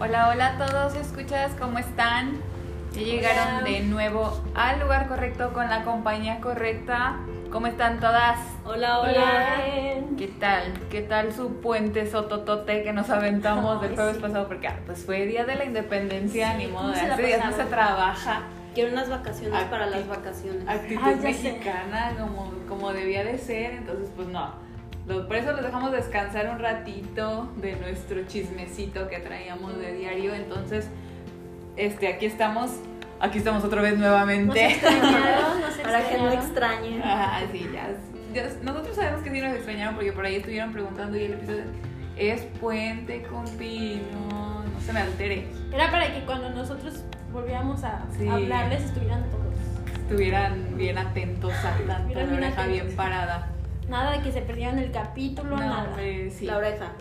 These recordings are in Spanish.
Hola, hola a todos, escuchas, ¿cómo están? Ya llegaron Hola. de nuevo al lugar correcto con la compañía correcta. ¿Cómo están todas? Hola, hola. ¿Qué tal? ¿Qué tal su puente sototote que nos aventamos del jueves sí. pasado? Porque ah, pues fue día de la independencia, Sí, ni modo, ¿cómo se la hace días no se trabaja. Quiero unas vacaciones Acti- para las vacaciones. Actitud Ay, mexicana como, como debía de ser, entonces pues no. Por eso los dejamos descansar un ratito de nuestro chismecito que traíamos de diario. Entonces, este, aquí estamos, aquí estamos otra vez Nos nuevamente. extrañaron, nos Para que no extrañen. Ah, sí, ya, ya- Nosotros sabemos que sí nos extrañaron porque por ahí estuvieron preguntando y el episodio es puente con pino, no se me altere. Era para que cuando nosotros volviéramos a Sí. hablarles estuvieran todos. Estuvieran bien atentos a la oreja bien parada. Nada de que se perdieran el capítulo, No, nada. sí. La oreja.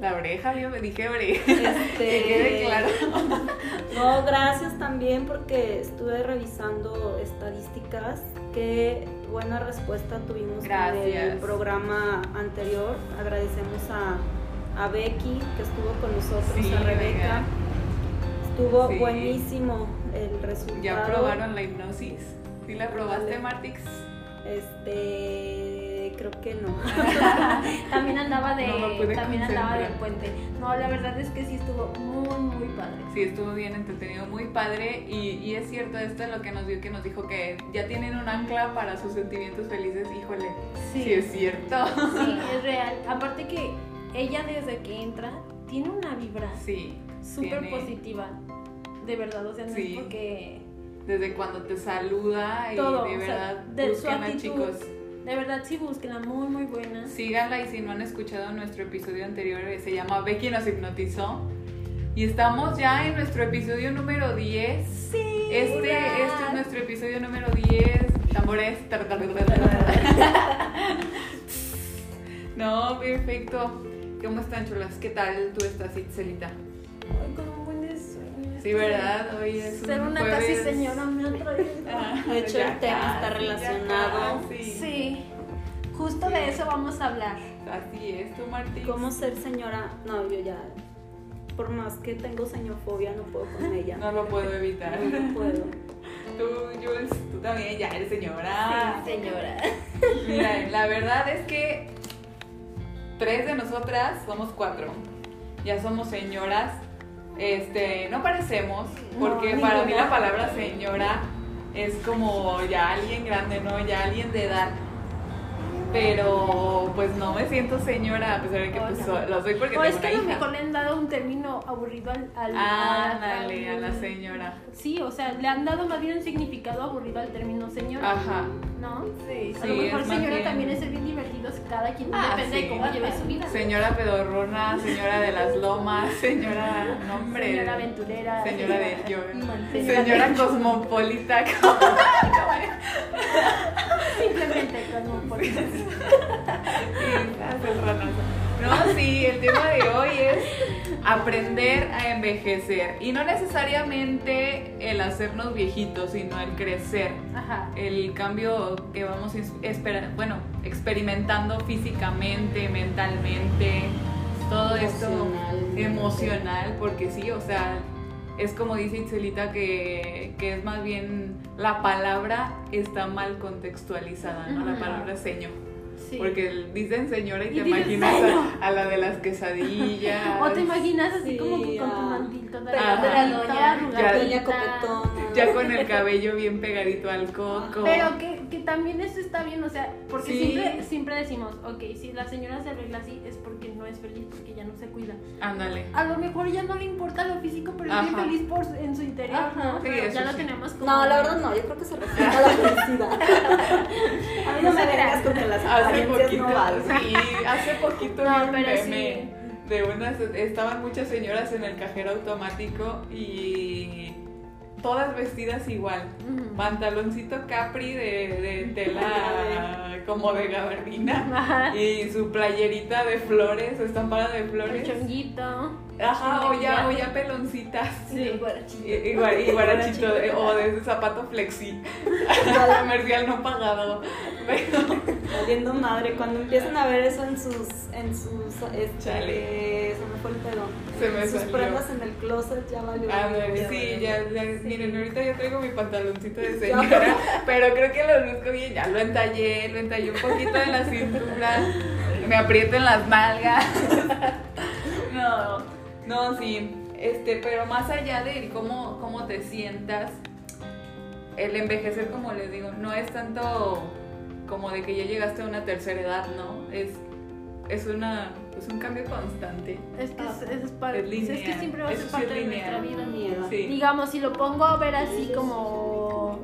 La oreja, yo me dije oreja. Este, Que quede claro. No, gracias también porque estuve revisando estadísticas. Qué buena respuesta tuvimos Gracias. el programa anterior. Agradecemos a, a Becky que estuvo con nosotros, Sí, a Rebeca. Estuvo Sí. buenísimo el resultado. ¿Ya probaron la hipnosis? ¿Sí la probaste, Dale. Martix? Este, creo que no. También andaba de, No también andaba del puente. No, la verdad es que sí estuvo muy, muy padre. Sí, estuvo bien entretenido, muy padre. Y, y es cierto, esto es lo que nos dio, que nos dijo que ya tienen un ancla para sus sentimientos felices. Híjole, sí, es cierto. Sí, es real. Aparte que ella desde que entra tiene una vibra Sí, súper tiene- positiva. De verdad, o sea, no Sí. es porque desde cuando te saluda y Todo, de o sea, verdad, de su actitud. chicos. De verdad sí búsquenla muy muy buena. Síganla y si no han escuchado nuestro episodio anterior, eh, se llama Becky nos hipnotizó. Y estamos ya en nuestro episodio número 10. Sí. Este, hurra. este es nuestro episodio número 10. Tambores. No, perfecto. ¿Cómo están, chulas? ¿Qué tal tú estás, Itzelita? Sí, ¿verdad? Hoy es un Ser una jueves. casi señora me ha traído. Ah, De hecho, ya el tema está casi, relacionado. casi. Sí. Justo de eso vamos a hablar. Así es, tú, Martín. ¿Cómo ser señora? No, yo ya. Por más que tengo señofobia, no puedo con ella. No lo puedo evitar. No puedo. Tú, Jules, tú también ya eres señora. señora. Mira, la verdad es que tres de nosotras somos cuatro. Ya somos señoras. Este, no parecemos, porque No, para mí la palabra señora es como ya alguien grande, ¿no? Ya alguien de edad. Pero pues no me siento señora, a pesar de que pues, Oh, no. lo soy porque O tengo es que una a lo hija. mejor le han dado un término aburrido al. al Ah, al- dale, a la señora. Sí, o sea, le han dado más bien un significado aburrido al término señora. Ajá. ¿No? Sí, A lo mejor señora bien- también es ser bien divertido, cada quien Ah, depende sí. de cómo lleve su vida. Señora pedorrona, señora de las lomas, señora, no, hombre. Señora aventurera. Señora de yo. Señora Señora cosmopolita. Simplemente como por No, sí, el tema de hoy es aprender a envejecer. Y no necesariamente el hacernos viejitos, sino el crecer. Ajá. El cambio que vamos es- espera- bueno, experimentando físicamente, mentalmente, todo esto Emocional. porque sí, o sea, es como dice Itzelita que, que es más bien la palabra está mal contextualizada, ¿no? La palabra seño. Sí. Porque dicen señora y, Y te dices imaginas a, a la de las quesadillas. O te imaginas así Sí, como que con tu ah. mantil toda Ajá. de la doña, Ya. arrugadita. doña copetona. Ya con el cabello bien pegadito al coco. Pero que, que también eso está bien, o sea, porque Sí. siempre, siempre decimos, ok, si la señora se arregla así es porque no es feliz, porque ya no se cuida. Ándale. A lo mejor ya no le importa lo físico, pero es bien Ajá. feliz por, en su interior, Ajá. ¿no? Sí, Pero ya lo tenemos como... No, la verdad no, yo creo que se refiere a la felicidad. A mí no me vengas con que las poquito, no valen. sí, hace poquito No, vi un pero meme de unas, estaban muchas señoras en el cajero automático y todas vestidas igual. Pantaloncito capri de, de tela como de gabardina y su playerita de flores, estampada de El flores. chonguito. Ajá, o ya, ya. o ya peloncitas. Sí. guarachito. Y, guarachito, o de ese zapato flexi. Comercial no pagado. Pero, Valiendo madre, cuando empiezan a ver eso en sus, en sus, este, Chale. se me fue el pedo. Se me sus salió. prendas en el closet ya valió. a ver, Ya sí, ya, ya, miren, ahorita yo traigo mi pantaloncito de señora, pero creo que lo luzco bien, ya lo entallé, lo entallé un poquito en la cintura, me aprieto en las nalgas. No, no, sí, este, pero más allá de cómo, cómo te sientas, el envejecer, como les digo, no es tanto como de que ya llegaste a una tercera edad, ¿no? Es, es, una, es un cambio constante. Es que es, es, Es es lineal. que siempre va a ser parte es de nuestra vida. Miedo. Sí. Digamos, si lo pongo a ver así como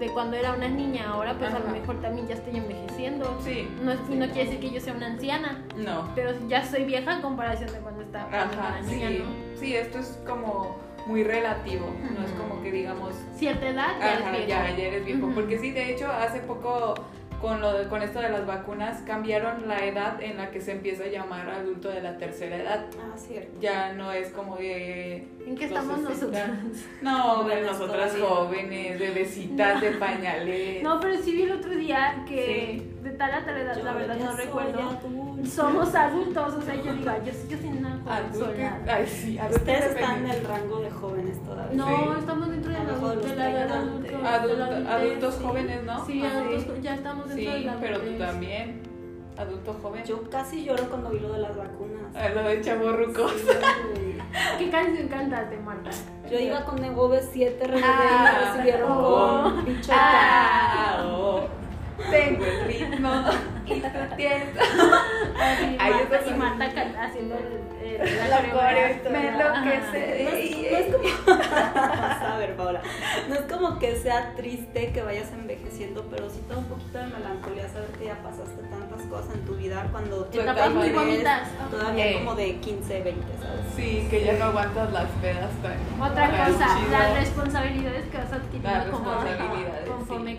de cuando era una niña, ahora pues a Ajá. lo mejor también ya estoy envejeciendo. Sí. No, es- no quiere decir que yo sea una anciana, No. pero ya soy vieja en comparación de cuando era Ajá, niña, sí. ¿no? Sí, esto es como muy relativo. No es como que digamos, Cierta edad ya ajá, es viejo. ya, ya eres viejo. Porque sí, de hecho, hace poco con lo de- con esto de las vacunas cambiaron la edad en la que se empieza a llamar adulto de la tercera edad. Ah, cierto. Ya no es como de ¿En qué estamos 60. nosotros? No, de nosotras todavía. jóvenes, bebecitas, de pañales. No, pero sí vi el otro día que de tal a tal edad, la Yo verdad ya no soy recuerdo. Somos adultos, o sea, yo digo, yo, yo una Adulto. joven Ay, sí, Ustedes están en el rango de jóvenes todavía. No, Sí. estamos dentro de la, de los de la edad 30. adulto. de la Adulto- adultez, adultos sí. jóvenes, ¿no? Sí, Ah, adultos, sí. ya estamos dentro de Sí, la pero tú también. Adulto joven. Yo casi lloro cuando vi lo de las vacunas. Ah, lo de chavorrucos. Sí, güey. ¿Qué canción cantaste, Marta? Yo iba con el OV7 RBD y Ah, me recibieron oh. con bicho Ah, oh. Tengo el ritmo y tú tienes. Así, Ahí Marta, está y Marta haciendo el, el- la, La coreo. Me enloquece. No es, no es como. A ver, Paola. No es como que sea triste que vayas envejeciendo, pero sí te da un poquito de melancolía saber que ya pasaste tantas cosas en tu vida cuando tú Etapas muy bonitas. Todavía Eh. como de 15, 20, ¿sabes? Sí, que ya no aguantas las pedas tan. Otra cosa, chido. las responsabilidades que vas adquiriendo como- conforme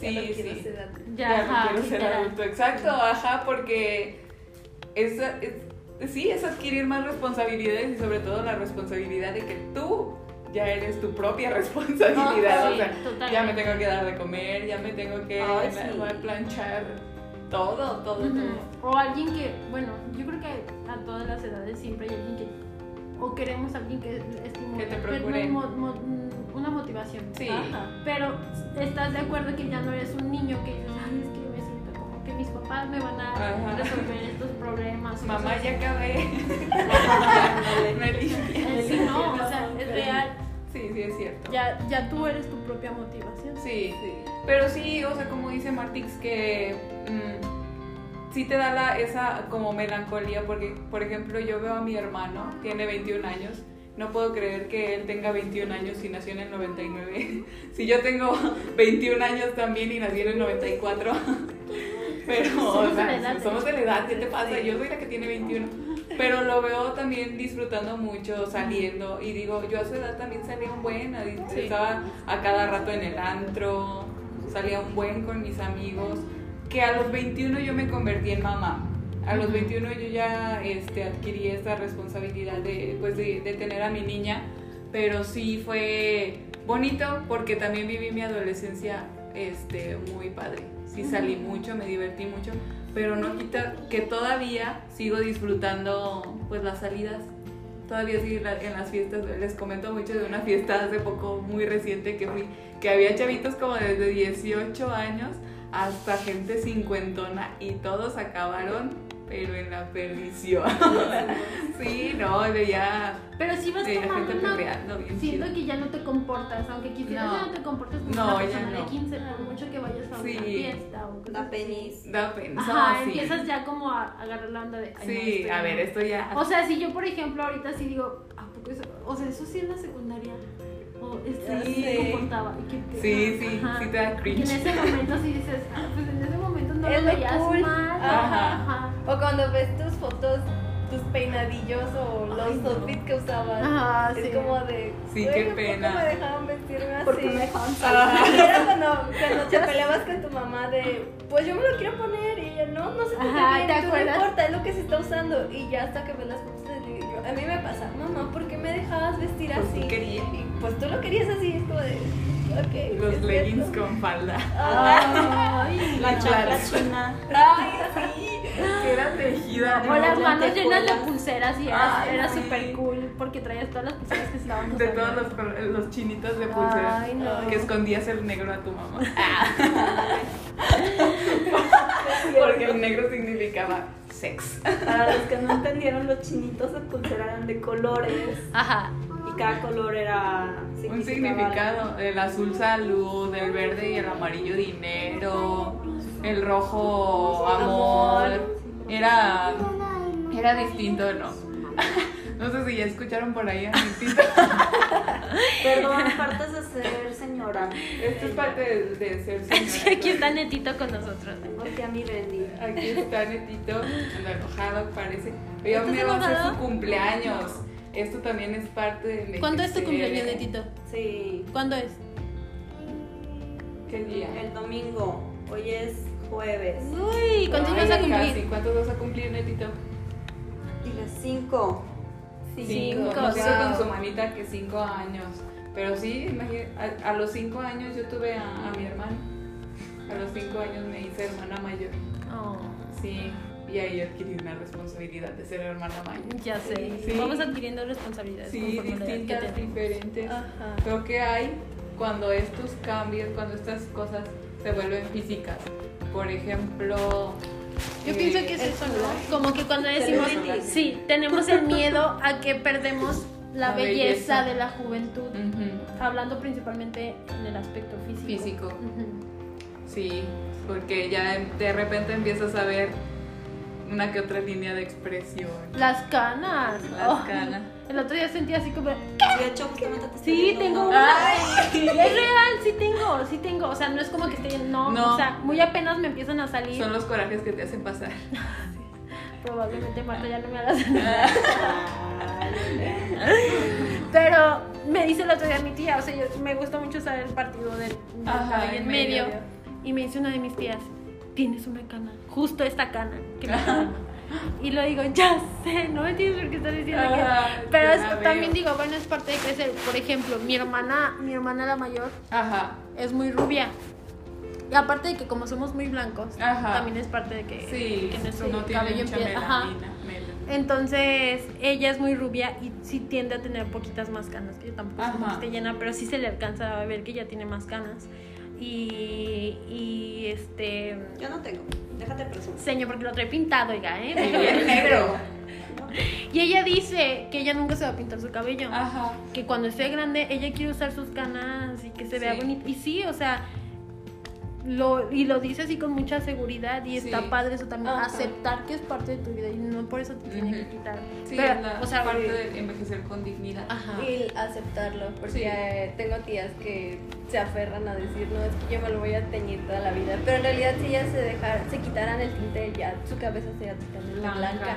sí. Ya no Sí, quiero sí. ser adulto. Ya, Ya no ajá, quiero ser literal. adulto. Exacto, ajá, porque es, es- sí, es adquirir más responsabilidades y sobre todo la responsabilidad de que tú ya eres tu propia responsabilidad. Ajá, o sea, sí, totalmente. ya me tengo que dar de comer, ya me tengo que la- sí. planchar todo, todo, Ujú. todo. O alguien que, bueno, yo creo que a todas las edades siempre hay alguien que, o queremos alguien que estimule, Que te pero procure. no, mo- mo- mm, una motivación. Sí. Ajá. Pero estás de acuerdo que ya no eres un niño que dices, ay, es que me siento como que mis papás me van a Ajá. resolver estos problemas. Mamá, ya acabé. me limpia. así. Sí, no, o sea, es real. Sí, sí, es cierto. Ya, ya tú eres tu propia motivación. Sí, pero sí, o sea, como dice Martix, que mm, sí te da la, esa como melancolía, porque, por ejemplo, yo veo a mi hermano, tiene 21 años, no puedo creer que él tenga 21 años y nació en el 99. si yo tengo 21 años también y nací en el 94. pero, Somos o de sea, la edad, somos de la edad, ¿qué te pasa? Yo soy la que tiene 21. Pero lo veo también disfrutando mucho, saliendo. Y digo, yo a su edad también salía un buen, estaba a cada rato en el antro, salía un buen con mis amigos. Que a los 21 yo me convertí en mamá. A los Ujú. 21 yo ya este, adquirí esta responsabilidad de, pues, de, de tener a mi niña. Pero sí fue bonito porque también viví mi adolescencia este, muy padre. Sí salí mucho, me divertí mucho, pero no quita que todavía sigo disfrutando pues las salidas. Todavía sigo en las fiestas, les comento mucho de una fiesta hace poco muy reciente que fui, que había chavitos como desde 18 años hasta gente cincuentona y todos acabaron, pero en la perdición. sí, no, veía, Pero si vas veía tomando gente una... bien Siento chido. que ya no te comportas, aunque quisieras No. ya no te comportas como No, una ya persona no. de 15, por mucho que vayas a una Sí. fiesta o Da penis. Da pena. Ajá, sí. empiezas ya como a agarrar la onda de... Sí, a ya ver, esto ya. O sea, si yo, por ejemplo, ahorita sí digo, ¿a poco eso? O sea, eso sí en la secundaria. Ya sí y que- Sí, sí, ajá. sí te da Y en cringe. ese momento sí dices, ah, pues en ese momento no Es lo veías cool. mal. Ajá. Ajá. O cuando ves tus fotos, tus peinadillos o los Ay, no. outfits que usabas. Ajá, es sí. como de. Sí, "Güey, qué ¿por pena". me dejaban vestirme así? Porque me dejaban Ajá. Y era cuando, cuando te peleabas con tu mamá de, pues yo me lo quiero poner y ella, no, no se te Ajá, bien tú no acuerdas? importa, es lo que se está usando. Y ya hasta que ves las fotos te digo yo, a mí me pasa, mamá, ¿por qué me dejabas vestir Pues así? tú querías. Pues tú lo querías así, es como de. Los leggings cierto. con falda. Ay, La chancla china. Ay, sí. Que era tejida. O las manos llenas de pulseras y era, Ay, era sí. súper cool porque traías todas las pulseras que estaban De todos los, los chinitos de pulsera. Ay, no. Que escondías el negro a tu mamá. Porque el negro significaba sex. Para los que no entendieron, los chinitos de pulsera eran de colores. Ajá. Cada color era. Un significado. El azul salud, el verde y el amarillo dinero, el rojo amor. Era, era distinto, ¿no? No sé si ya escucharon por ahí a mi tita. Perdón, aparte de ser señora. Esto es parte de, de ser Sí, señora. aquí está Netito con nosotros. Aquí a mi Bendy. Aquí está Netito, enojado parece. ¿Estás me va a hacer su cumpleaños. Esto también es parte de ¿Cuándo es tu cumpleaños, Netito? Sí, ¿Cuándo es? ¿Qué día? el domingo. Hoy es jueves. Uy, ¿cuántos Ay, vas a casi. cumplir? ¿Cuántos vas a cumplir, Netito? Dile cinco. Cinco, sé wow. con su manita que cinco años. Pero sí, imagina- a, a los cinco años yo tuve a, a mi hermano. A los cinco años me hice hermana mayor. Oh, Sí, y ahí adquirí una responsabilidad de ser hermana mayor. ya sé. Sí. Vamos adquiriendo responsabilidades. Sí, distintas, diferentes. Ajá. Creo que hay cuando estos cambios, cuando estas cosas se vuelven físicas. Por ejemplo. Yo eh, pienso que es eso, ¿no? Como que cuando decimos, sí, tenemos el miedo a que perdemos la, La belleza, belleza. de la juventud, ujú, hablando principalmente en el aspecto físico. Físico. Ujú. Sí, porque ya de repente empiezas a ver una que otra línea de expresión. Las canas. Las Oh, canas. El otro día sentí así como, De hecho, justamente te estoy sí, viendo tengo una- una. Es real, sí tengo, sí tengo. O sea, no es como que esté, no, No. o sea, muy apenas me empiezan a salir. Son los corajes que te hacen pasar. Probablemente Marta ya no me hagas Ay, Pero me dice el otro día mi tía, o sea, yo, me gusta mucho saber el partido del, del Ajá, en medio. medio. Y me dice una de mis tías, tienes una cana, justo esta cana que me está dando". Y lo digo, ya sé, no me entiendes por qué estás diciendo Ajá, que. Pero ya es- también digo, bueno, es parte de crecer. Por ejemplo, mi hermana, mi hermana la mayor, Ajá. es muy rubia. Y aparte de que como somos muy blancos, Ajá. también es parte de que, Sí, que nuestro no tiene cabello empieza. Ajá. Entonces, ella es muy rubia y sí tiende a tener poquitas más canas, que yo tampoco como que esté llena, pero sí se le alcanza a ver que ella tiene más canas. Y, y este. Yo no tengo. Déjate presumir. Señor, porque lo trae pintado, oiga, ¿eh? Es negro. Y ella dice que ella nunca se va a pintar su cabello. Ajá. Que cuando esté grande, ella quiere usar sus canas y que se vea Sí. bonito. Y sí, o sea. Lo, y lo dice así con mucha seguridad y está Sí. padre eso también, Ajá. aceptar que es parte de tu vida y no por eso te tiene que quitar. Sí, Pero, la o sea, parte de envejecer con dignidad. Ajá. Y aceptarlo, porque Sí. eh, tengo tías que se aferran a decir, no, es que yo me lo voy a teñir toda la vida. Pero en realidad si ellas se dejar, se quitaran el tinte, ya su cabeza sería totalmente Blanca. blanca.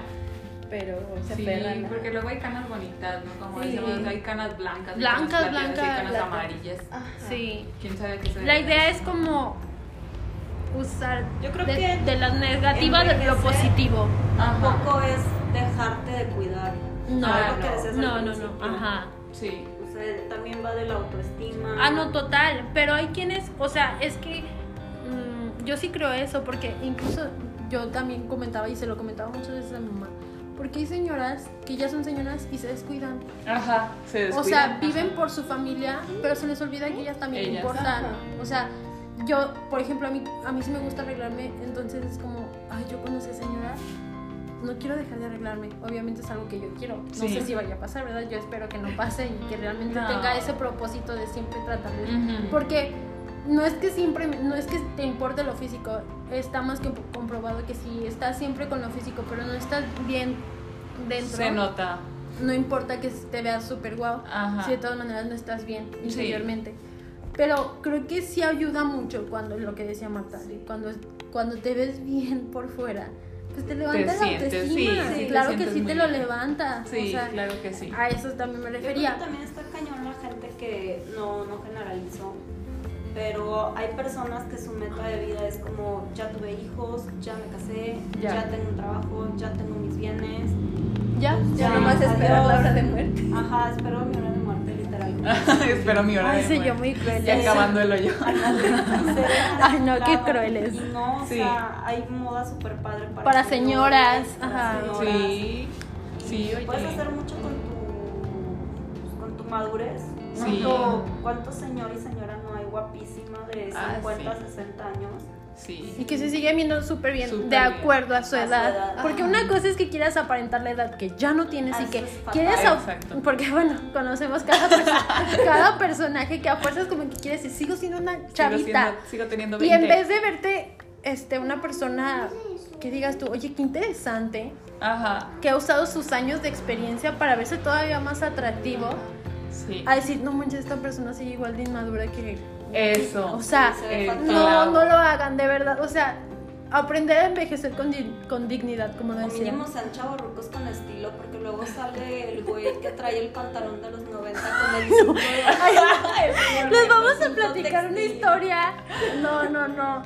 Pero se Sí, aferran porque luego hay canas bonitas, ¿no? Como Sí. decimos, hay canas blancas, Blancas, canas blancas, hay canas plata. amarillas. Ajá. Sí. ¿Quién sabe qué se La idea es como usar Yo creo de, que de las negativas de lo positivo. Tampoco es dejarte de cuidar. No, Ah, no. no, no, no. Ajá. Sí. O sea, también va de la autoestima. Ah, no, total. Pero hay quienes, o sea, es que mm, yo sí creo eso, porque incluso yo también comentaba y se lo comentaba muchas veces a mi mamá. Porque hay señoras que ya son señoras y se descuidan. Ajá. Se O sea, descuidan. viven Ajá. por su familia, pero se les olvida que ellas también Ellas. importan. Ajá. O sea, yo, por ejemplo, a mí, a mí sí me gusta arreglarme, entonces es como, ay, yo cuando sea señora, no quiero dejar de arreglarme. Obviamente es algo que yo quiero. No Sí. sé si vaya a pasar, ¿verdad? Yo espero que no pase y que realmente No. tenga ese propósito de siempre tratar de... Porque no es que siempre, no es que te importe lo físico, está más que comprobado que si estás siempre con lo físico, pero no estás bien dentro, Se nota. no importa que te veas súper guau, si de todas maneras no estás bien Sí. Pero creo que sí ayuda mucho cuando, lo que decía Marta, cuando, cuando te ves bien por fuera, pues te levanta la sientes, autoestima. sí, sí te claro que sí te lo bien. levanta. Sí, o sea, claro que sí. a eso también me Yo creo que refería. también está cañón la gente que no, no generalizó. pero hay personas que su meta de vida es como ya tuve hijos, ya me casé, Ya. ya, tengo un trabajo, ya tengo mis bienes. Ya, Ya Ya, nomás esperar la hora de muerte. Ajá, espero mi hora de muerte. Espero mi hora Ay, de sí, yo muy cruel. Y acabando el hoyo. Ay, no, qué crueles. Y no, o Sí. sea, hay moda súper padre para, Para señoras, ajá. señoras. Sí, sí, oye. Puedes hacer mucho con tu, con tu madurez. Sí. ¿Cuánto, ¿Cuánto señor y señora no hay guapísima de Ah, 50, sí. 60 años? Sí. Y que se sigue viendo súper bien, de bien. acuerdo a su A su edad. Porque una cosa es que quieras aparentar la edad que ya no tienes Ah, y que quieres. Exacto. Porque bueno, conocemos cada, cada personaje que a fuerzas como que quieres decir, sigo siendo una Sigo, chavita. siendo- sigo teniendo Y 20. en vez de verte este, una persona que digas tú, oye, qué interesante, Ajá, que ha usado sus años de experiencia para verse todavía más atractivo, sí. a decir, no manches, esta persona sigue igual de inmadura que. Eso. O sea, Se Eh, no, no lo hagan, de verdad. O sea, aprender a envejecer con, di- con dignidad, como lo decía. mínimo sean chavorrucos con estilo, porque luego sale el güey que trae el pantalón de los 90 con el señor Les vamos a platicar una historia. No, no, no.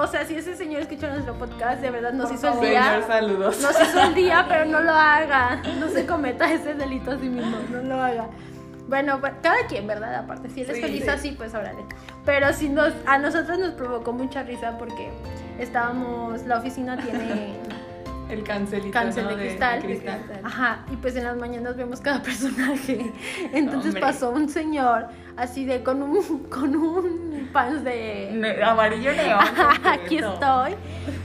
O sea, si ese señor escuchó nuestro podcast, de verdad nos Por hizo el favor. Señor, día. saludos. Nos hizo el día, pero no lo haga. No se cometa ese delito a sí mismo. No lo haga. Bueno, cada quien, ¿verdad? Aparte, si él es Sí, feliz sí. así, pues órale. Pero si nos, a nosotros nos provocó mucha risa porque estábamos, la oficina tiene El cancelito, cáncer ¿no? de cristal. cristal. Ajá, y pues en las mañanas vemos cada personaje. Entonces Hombre. pasó un señor así de con un con un pants de Ne- Amarillo neón. aquí estoy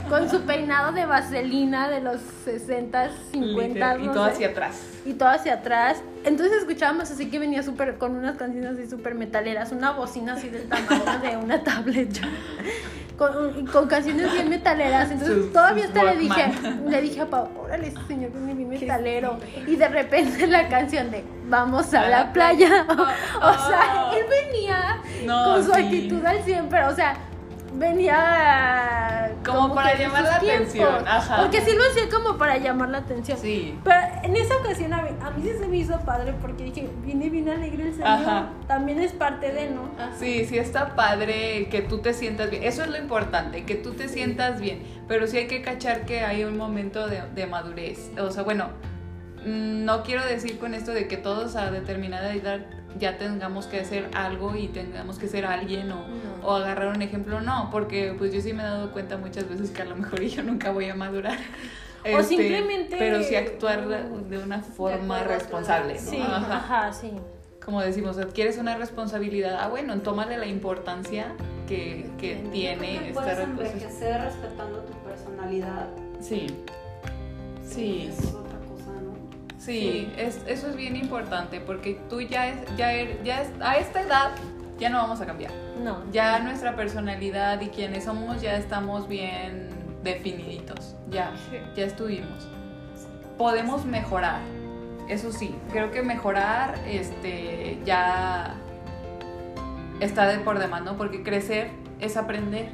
con su peinado de vaselina de los 60, 50 Y no todo sé, hacia atrás. Y todo hacia atrás. Entonces escuchábamos así que venía súper con unas canciones así súper metaleras, una bocina así del tamaño de una tablet. Con, con canciones bien metaleras. Entonces Sus- todavía hasta le dije, le dije a Pau, órale, ese señor viene bien metalero. Y de repente la canción de Vamos a, A la la playa. playa. o sea, Oh. él venía No, con su sí. actitud al 100, pero o sea, venía Como para llamar la atención, ajá. Porque sí lo hacía como para llamar la atención. Sí. Pero en esa ocasión a mí, a mí sí se me hizo padre porque dije, viene bien alegre el señor. Ajá. También es parte de, ¿no? Sí, sí está padre que tú te sientas bien. Eso es lo importante, que tú te sientas bien. Pero sí hay que cachar que hay un momento de, de madurez. O sea, bueno, mm, no quiero decir con esto de que todos a determinada edad ya tengamos que hacer algo y tengamos que ser alguien o, No. o agarrar un ejemplo. No, porque pues yo sí me he dado cuenta muchas veces que a lo mejor yo nunca voy a madurar. O simplemente- Pero sí actuar de una forma responsable. ¿no? Sí, Ajá ajá, sí. como decimos, adquieres una responsabilidad, ah, bueno, tómale la importancia que, que Creo tiene que esta puedes envejecer respetando tu personalidad. Sí, sí. Sí, es, eso es bien importante porque tú ya, es, ya, er- ya es- a esta edad ya no vamos a cambiar. No. Ya nuestra personalidad y quienes somos ya estamos bien definiditos, ya, ya estuvimos. Podemos mejorar, eso sí, creo que mejorar este, ya está de por demás, ¿no? Porque crecer es aprender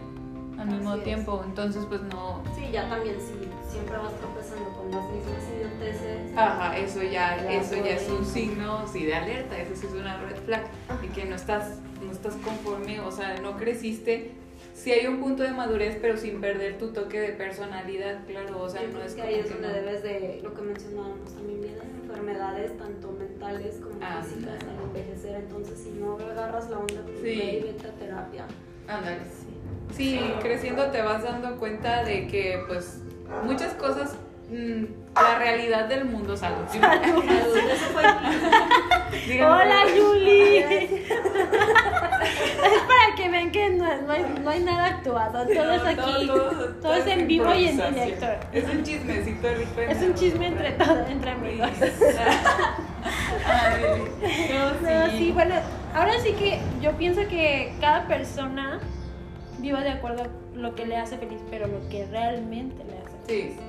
al mismo es. tiempo, entonces pues no... Sí, ya también, si siempre vas tropezando con las mismas idioteces. Ajá, eso ya, eso ya es un signo sí, de alerta, eso sí es una red flag, y que no estás, no estás conforme, o sea, no creciste. Sí hay un punto de madurez, pero sin perder tu toque de personalidad, claro, o sea, no es que ahí es que donde no. debes de, lo que mencionábamos, también vienen enfermedades tanto mentales como Ah, físicas al envejecer, entonces si no agarras la onda, pues Sí. ve y vete a terapia. Ándale. Sí, creciendo te vas dando cuenta de que, pues, muchas cosas, la realidad del mundo, salud. Salud, eso fue Díganme. Hola, Julie. es para que vean que no, no hay, no hay nada actuado. Todo es aquí. todo- Todo es en vivo y en directo. Es un chismecito rico. Es un chisme entre todos, entre amigos. Ay, no, No, sí. sí, bueno, ahora sí que yo pienso que cada persona viva de acuerdo a lo que le hace feliz, pero lo que realmente le hace feliz. Sí,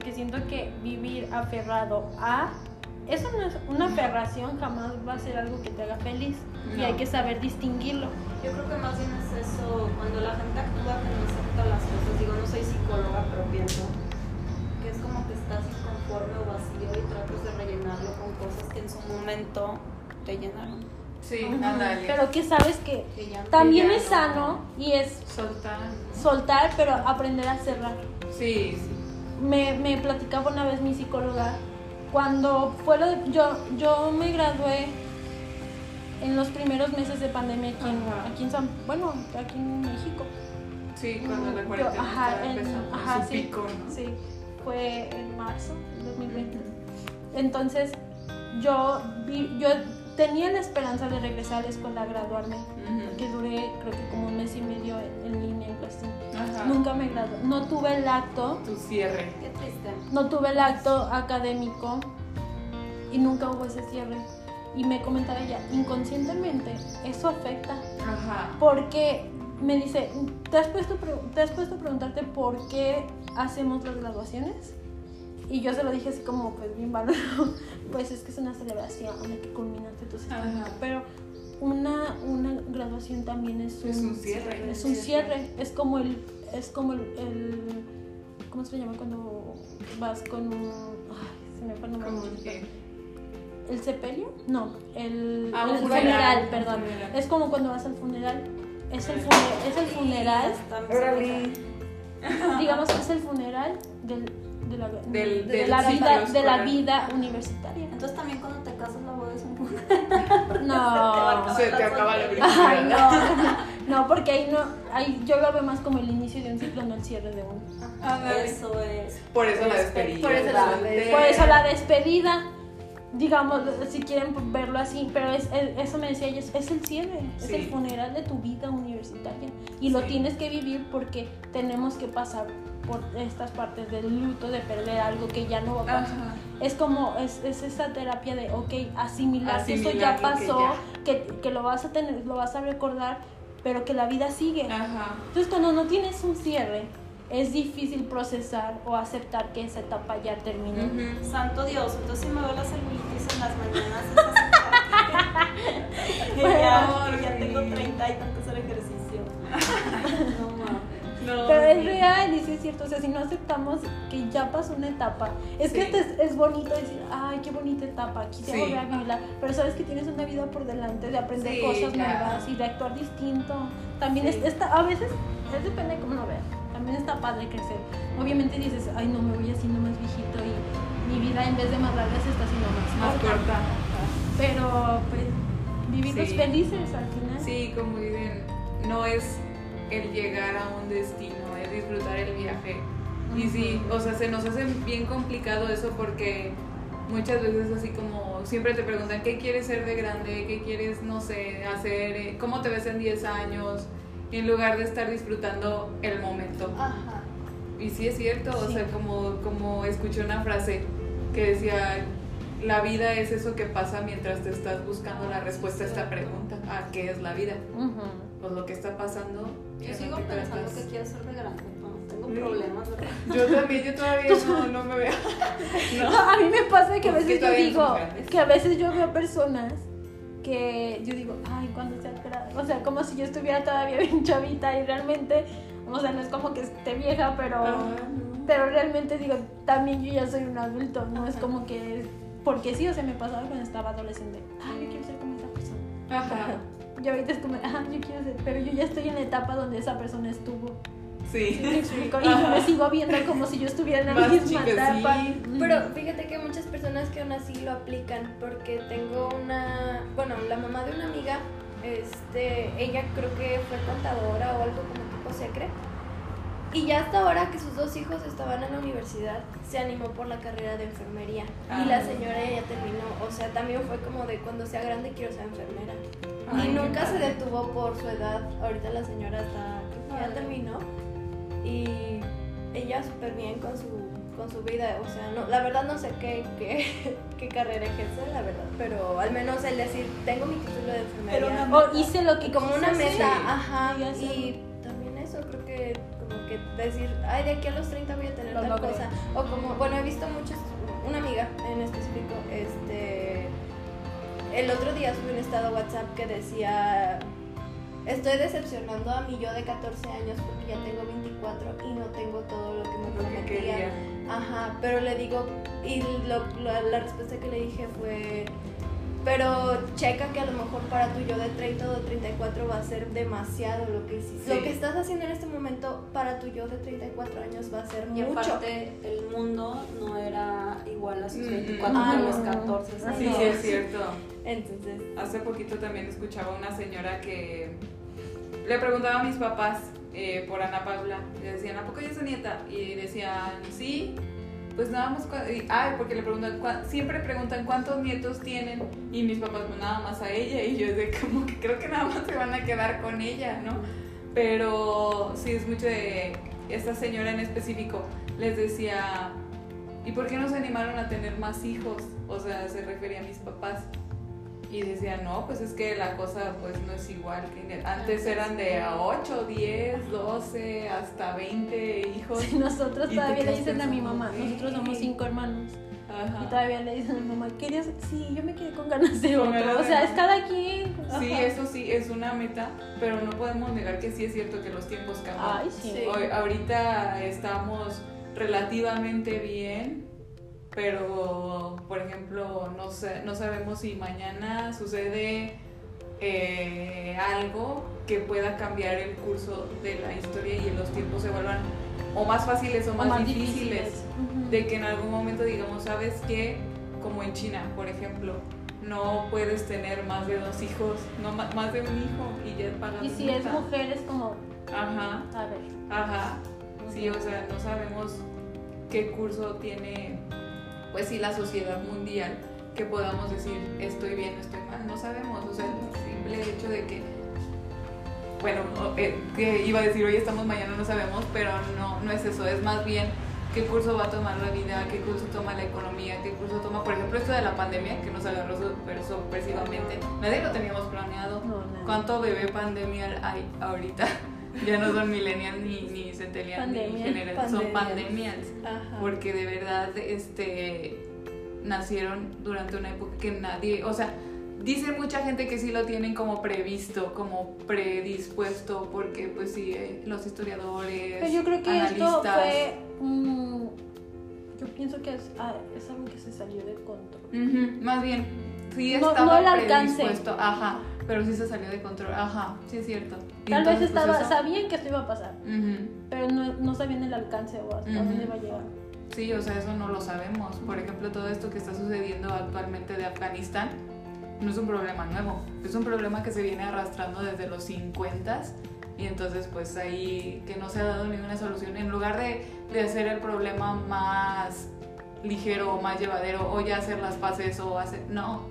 Porque siento que vivir aferrado a. Eso no es una aferración, jamás va a ser algo que te haga feliz. Y hay que saber distinguirlo. Yo creo que más bien es eso, cuando la gente actúa que no acepta las cosas, digo, no soy psicóloga, pero pienso que es como que estás inconforme o vacío y tratas de rellenarlo con cosas que en su momento te llenaron. Sí, ándale. Pero que sabes que Que ya- también es no- sano y es Soltar. soltar, pero aprender a cerrar. Sí, sí. Me, me platicaba una vez mi psicóloga cuando fue lo de- yo yo me gradué en los primeros meses de pandemia aquí en, Ajá. aquí en San bueno aquí en México Sí, cuando la Yo- cuarentena ajá, estaba en- empezando ajá, sí, pico, ¿no? sí fue en marzo del 2020 entonces yo vi- yo tenía la esperanza de regresar a la escuela a graduarme Ujú. que duré creo que como un mes y medio en, en línea en clase Ajá. nunca me gradué no tuve el acto Tu cierre. Qué triste. no tuve el acto académico y nunca hubo ese cierre. Y me comentaba ella, inconscientemente eso afecta. Ajá. Porque me dice, ¿te has puesto, pre- ¿te has puesto a preguntarte por qué hacemos las graduaciones? Y yo se lo dije así como, pues bien valor, pues es que es una celebración que culminaste tus estudios. Ajá. Pero una, una graduación también es un, Es un cierre. es un cierre, es como el, es como el, el- ¿cómo se le llama cuando vas con un, ay, se me fue el nombre. ¿El sepelio? No, el, Ah, el funeral, funeral, un perdón. funeral. Es como cuando vas al funeral, es el, fune- es el funeral, digamos que es el funeral del, de la, Del- de del la ciclo vida, de la escolar. vida universitaria. Entonces también cuando te casas la boda es un No. Se te acaba la Ay, virginidad. no, no, porque ahí no, ahí yo lo veo más como el inicio de un ciclo, no el cierre de uno. Ándale. Eso es. Por eso la Respeto. despedida. Por eso la soltera. despedida. Por eso la despedida, digamos, si quieren verlo así, pero es, es- eso me decía ella, es, el cierre, es el funeral de tu vida universitaria. Y lo tienes que vivir porque tenemos que pasar por estas partes del luto, de perder algo que ya no va a pasar. Ajá. Es como, es, es esa terapia de, ok, asimilar, que eso ya que pasó, ya. que, que lo vas a tener, lo vas a recordar, pero que la vida sigue. Ajá. Entonces cuando no tienes un cierre, es difícil procesar o aceptar que esa etapa ya terminó. Santo Dios, entonces si me veo la celulitis en las mañanas es así, que ya, que ya tengo 30 y tengo que hacer ejercicio. No mames. No, Pero es real y sí es cierto, o sea, si no aceptamos que ya pasó una etapa, es que Sí. es, es bonito decir, ay, qué bonita etapa, quisiera Sí. volver a vivirla, pero sabes que tienes una vida por delante de aprender Sí, cosas claro. nuevas y de actuar distinto. También Sí. es, está, a veces, es depende de cómo lo veas, también está padre crecer. Obviamente dices, ay, no, me voy haciendo más viejito y mi vida en vez de más larga se está haciendo más, Más corta. corta. Pero, pues, vivirlos Sí. felices al final. Sí, como dicen, no es el llegar a un destino, es disfrutar el viaje. Y sí, o sea, se nos hace bien complicado eso porque muchas veces así como siempre te preguntan qué quieres ser de grande, qué quieres, no sé, hacer, cómo te ves en 10 años, en lugar de estar disfrutando el momento. Ajá. Y sí es cierto, o Sí. sea, como, como escuché una frase que decía, la vida es eso que pasa mientras te estás buscando la respuesta a esta pregunta, ¿a qué es la vida? Ujú. Pues lo que está pasando. Yo sigo pensando tratas. que quiero ser de grande, no tengo Mm. problemas, ¿verdad? Yo también, yo todavía no, no me veo. No. A mí me pasa que a Pues que veces yo digo, que a veces yo veo personas que yo digo, ay, cuando sea gra-", o sea, como si yo estuviera todavía bien chavita y realmente, o sea, no es como que esté vieja, pero, Ah, no. pero realmente digo, también yo ya soy un adulto, no es como que, porque sí, o sea, me pasaba cuando estaba adolescente, ay, yo quiero ser como esa persona. Ajá. Y ahorita es como, ah, yo quiero ser, pero yo ya estoy en la etapa donde esa persona estuvo. ¿Sí me Sí. explico? Y yo me sigo viendo como si yo estuviera en la Más misma chica, etapa. sí. Pero fíjate que muchas personas que aún así lo aplican porque tengo una, bueno, la mamá de una amiga, este, ella creo que fue contadora o algo como tipo secre. Y ya hasta ahora que sus dos hijos estaban en la universidad, se animó por la carrera de enfermería. Y la Ah. señora ya terminó, o sea, también fue como de cuando sea grande quiero ser enfermera. Ay, y qué nunca se detuvo por su edad. Ahorita la señora está, ya terminó. Y ella súper bien con su, con su vida. O sea, no, la verdad no sé qué, qué, qué carrera ejerce, la verdad. Pero al menos el decir, tengo mi título de enfermería. O hice lo que y como una meta, Sí. ajá. Y también eso, creo que como que decir, ay, de aquí a los 30 voy a tener Lo tal logré. cosa. O como, bueno, he visto muchos, una amiga en específico, este, el otro día subí un estado WhatsApp que decía, estoy decepcionando a mi yo de 14 años porque ya tengo 24 y no tengo todo lo que me prometía. Ajá, pero le digo, y lo- lo- la respuesta que le dije fue, Pero checa que a lo mejor para tu yo de 30 o de 34 va a ser demasiado lo que hiciste. Sí. Lo que estás haciendo en este momento para tu yo de 34 años va a ser Y mucho. aparte, el mundo no era igual a sus Mm, 24 ah, que a los no. 14. Ah, Sí, sí, es cierto. Entonces, Hace poquito también escuchaba una señora que le preguntaba a mis papás eh, por Ana Paula. Le decían, ¿a poco ella es su nieta? Y decían, sí. Pues nada más. y- Ay, porque le preguntan, siempre preguntan cuántos nietos tienen. Y mis papás, pues nada más a ella. Y yo, de como que creo que nada más se van a quedar con ella, ¿no? Pero sí, es mucho de. Esta señora en específico les decía, ¿y por qué no se animaron a tener más hijos? O sea, se refería a mis papás. Y decía, no, pues es que la cosa pues no es igual. que Antes eran de a 8, 10, 12, hasta 20 hijos. Sí, nosotros todavía le dicen a mi mamá, nosotros somos cinco hermanos. Ajá. Y todavía le dicen a mi mamá, ¿querías? Sí, yo me quedé con ganas de otro. O sea, es cada quien. Sí, eso sí, es una meta, pero no podemos negar que sí es cierto que los tiempos cambian. Ay, sí. Sí. Hoy- ahorita estamos relativamente bien, pero por ejemplo, no, sé, no sabemos si mañana sucede eh, algo que pueda cambiar el curso de la historia y los tiempos se vuelvan o más fáciles o O más, difíciles. De que en algún momento digamos, ¿sabes qué? Como en China, por ejemplo, no puedes tener más de dos hijos, no más de un hijo y ya pagas Y si es multa. mujer es como, Ajá. a ver. Ajá, sí, o sea, no sabemos qué curso tiene, pues sí, la sociedad mundial, que podamos decir estoy bien, estoy mal, no sabemos, o sea, el simple hecho de que, bueno, eh, que iba a decir hoy estamos, mañana no sabemos, pero no, no es eso, es más bien qué curso va a tomar la vida, qué curso toma la economía, qué curso toma, por ejemplo, esto de la pandemia que nos agarró súper sorpresivamente, nadie lo teníamos planeado. No, no. ¿Cuánto bebé pandemia hay ahorita? Ya no son millennials ni, ni centennials ni Pandemia. general, son Pandemias. Porque de verdad este, nacieron durante una época que nadie, o sea, dice mucha gente que sí lo tienen como previsto, como predispuesto, porque pues sí, eh, los historiadores, Pero yo creo que esto analistas, fue. Yo pienso que es, ah, es algo que se salió de control. Más bien, sí No- estaba no alcance. ajá, pero sí se salió de control, ajá, sí es cierto. Y Tal vez entonces, pues, estaba, eso- sabían que esto iba a pasar, Ujú. pero no, no sabían el alcance o hasta Ujú. dónde iba a llegar. Sí, o sea, eso no lo sabemos. Por ejemplo, todo esto que está sucediendo actualmente de Afganistán no es un problema nuevo, es un problema que se viene arrastrando desde los 50 y entonces pues ahí que no se ha dado ninguna solución. En lugar de, de hacer el problema más ligero o más llevadero o ya hacer las paces o hacer... No,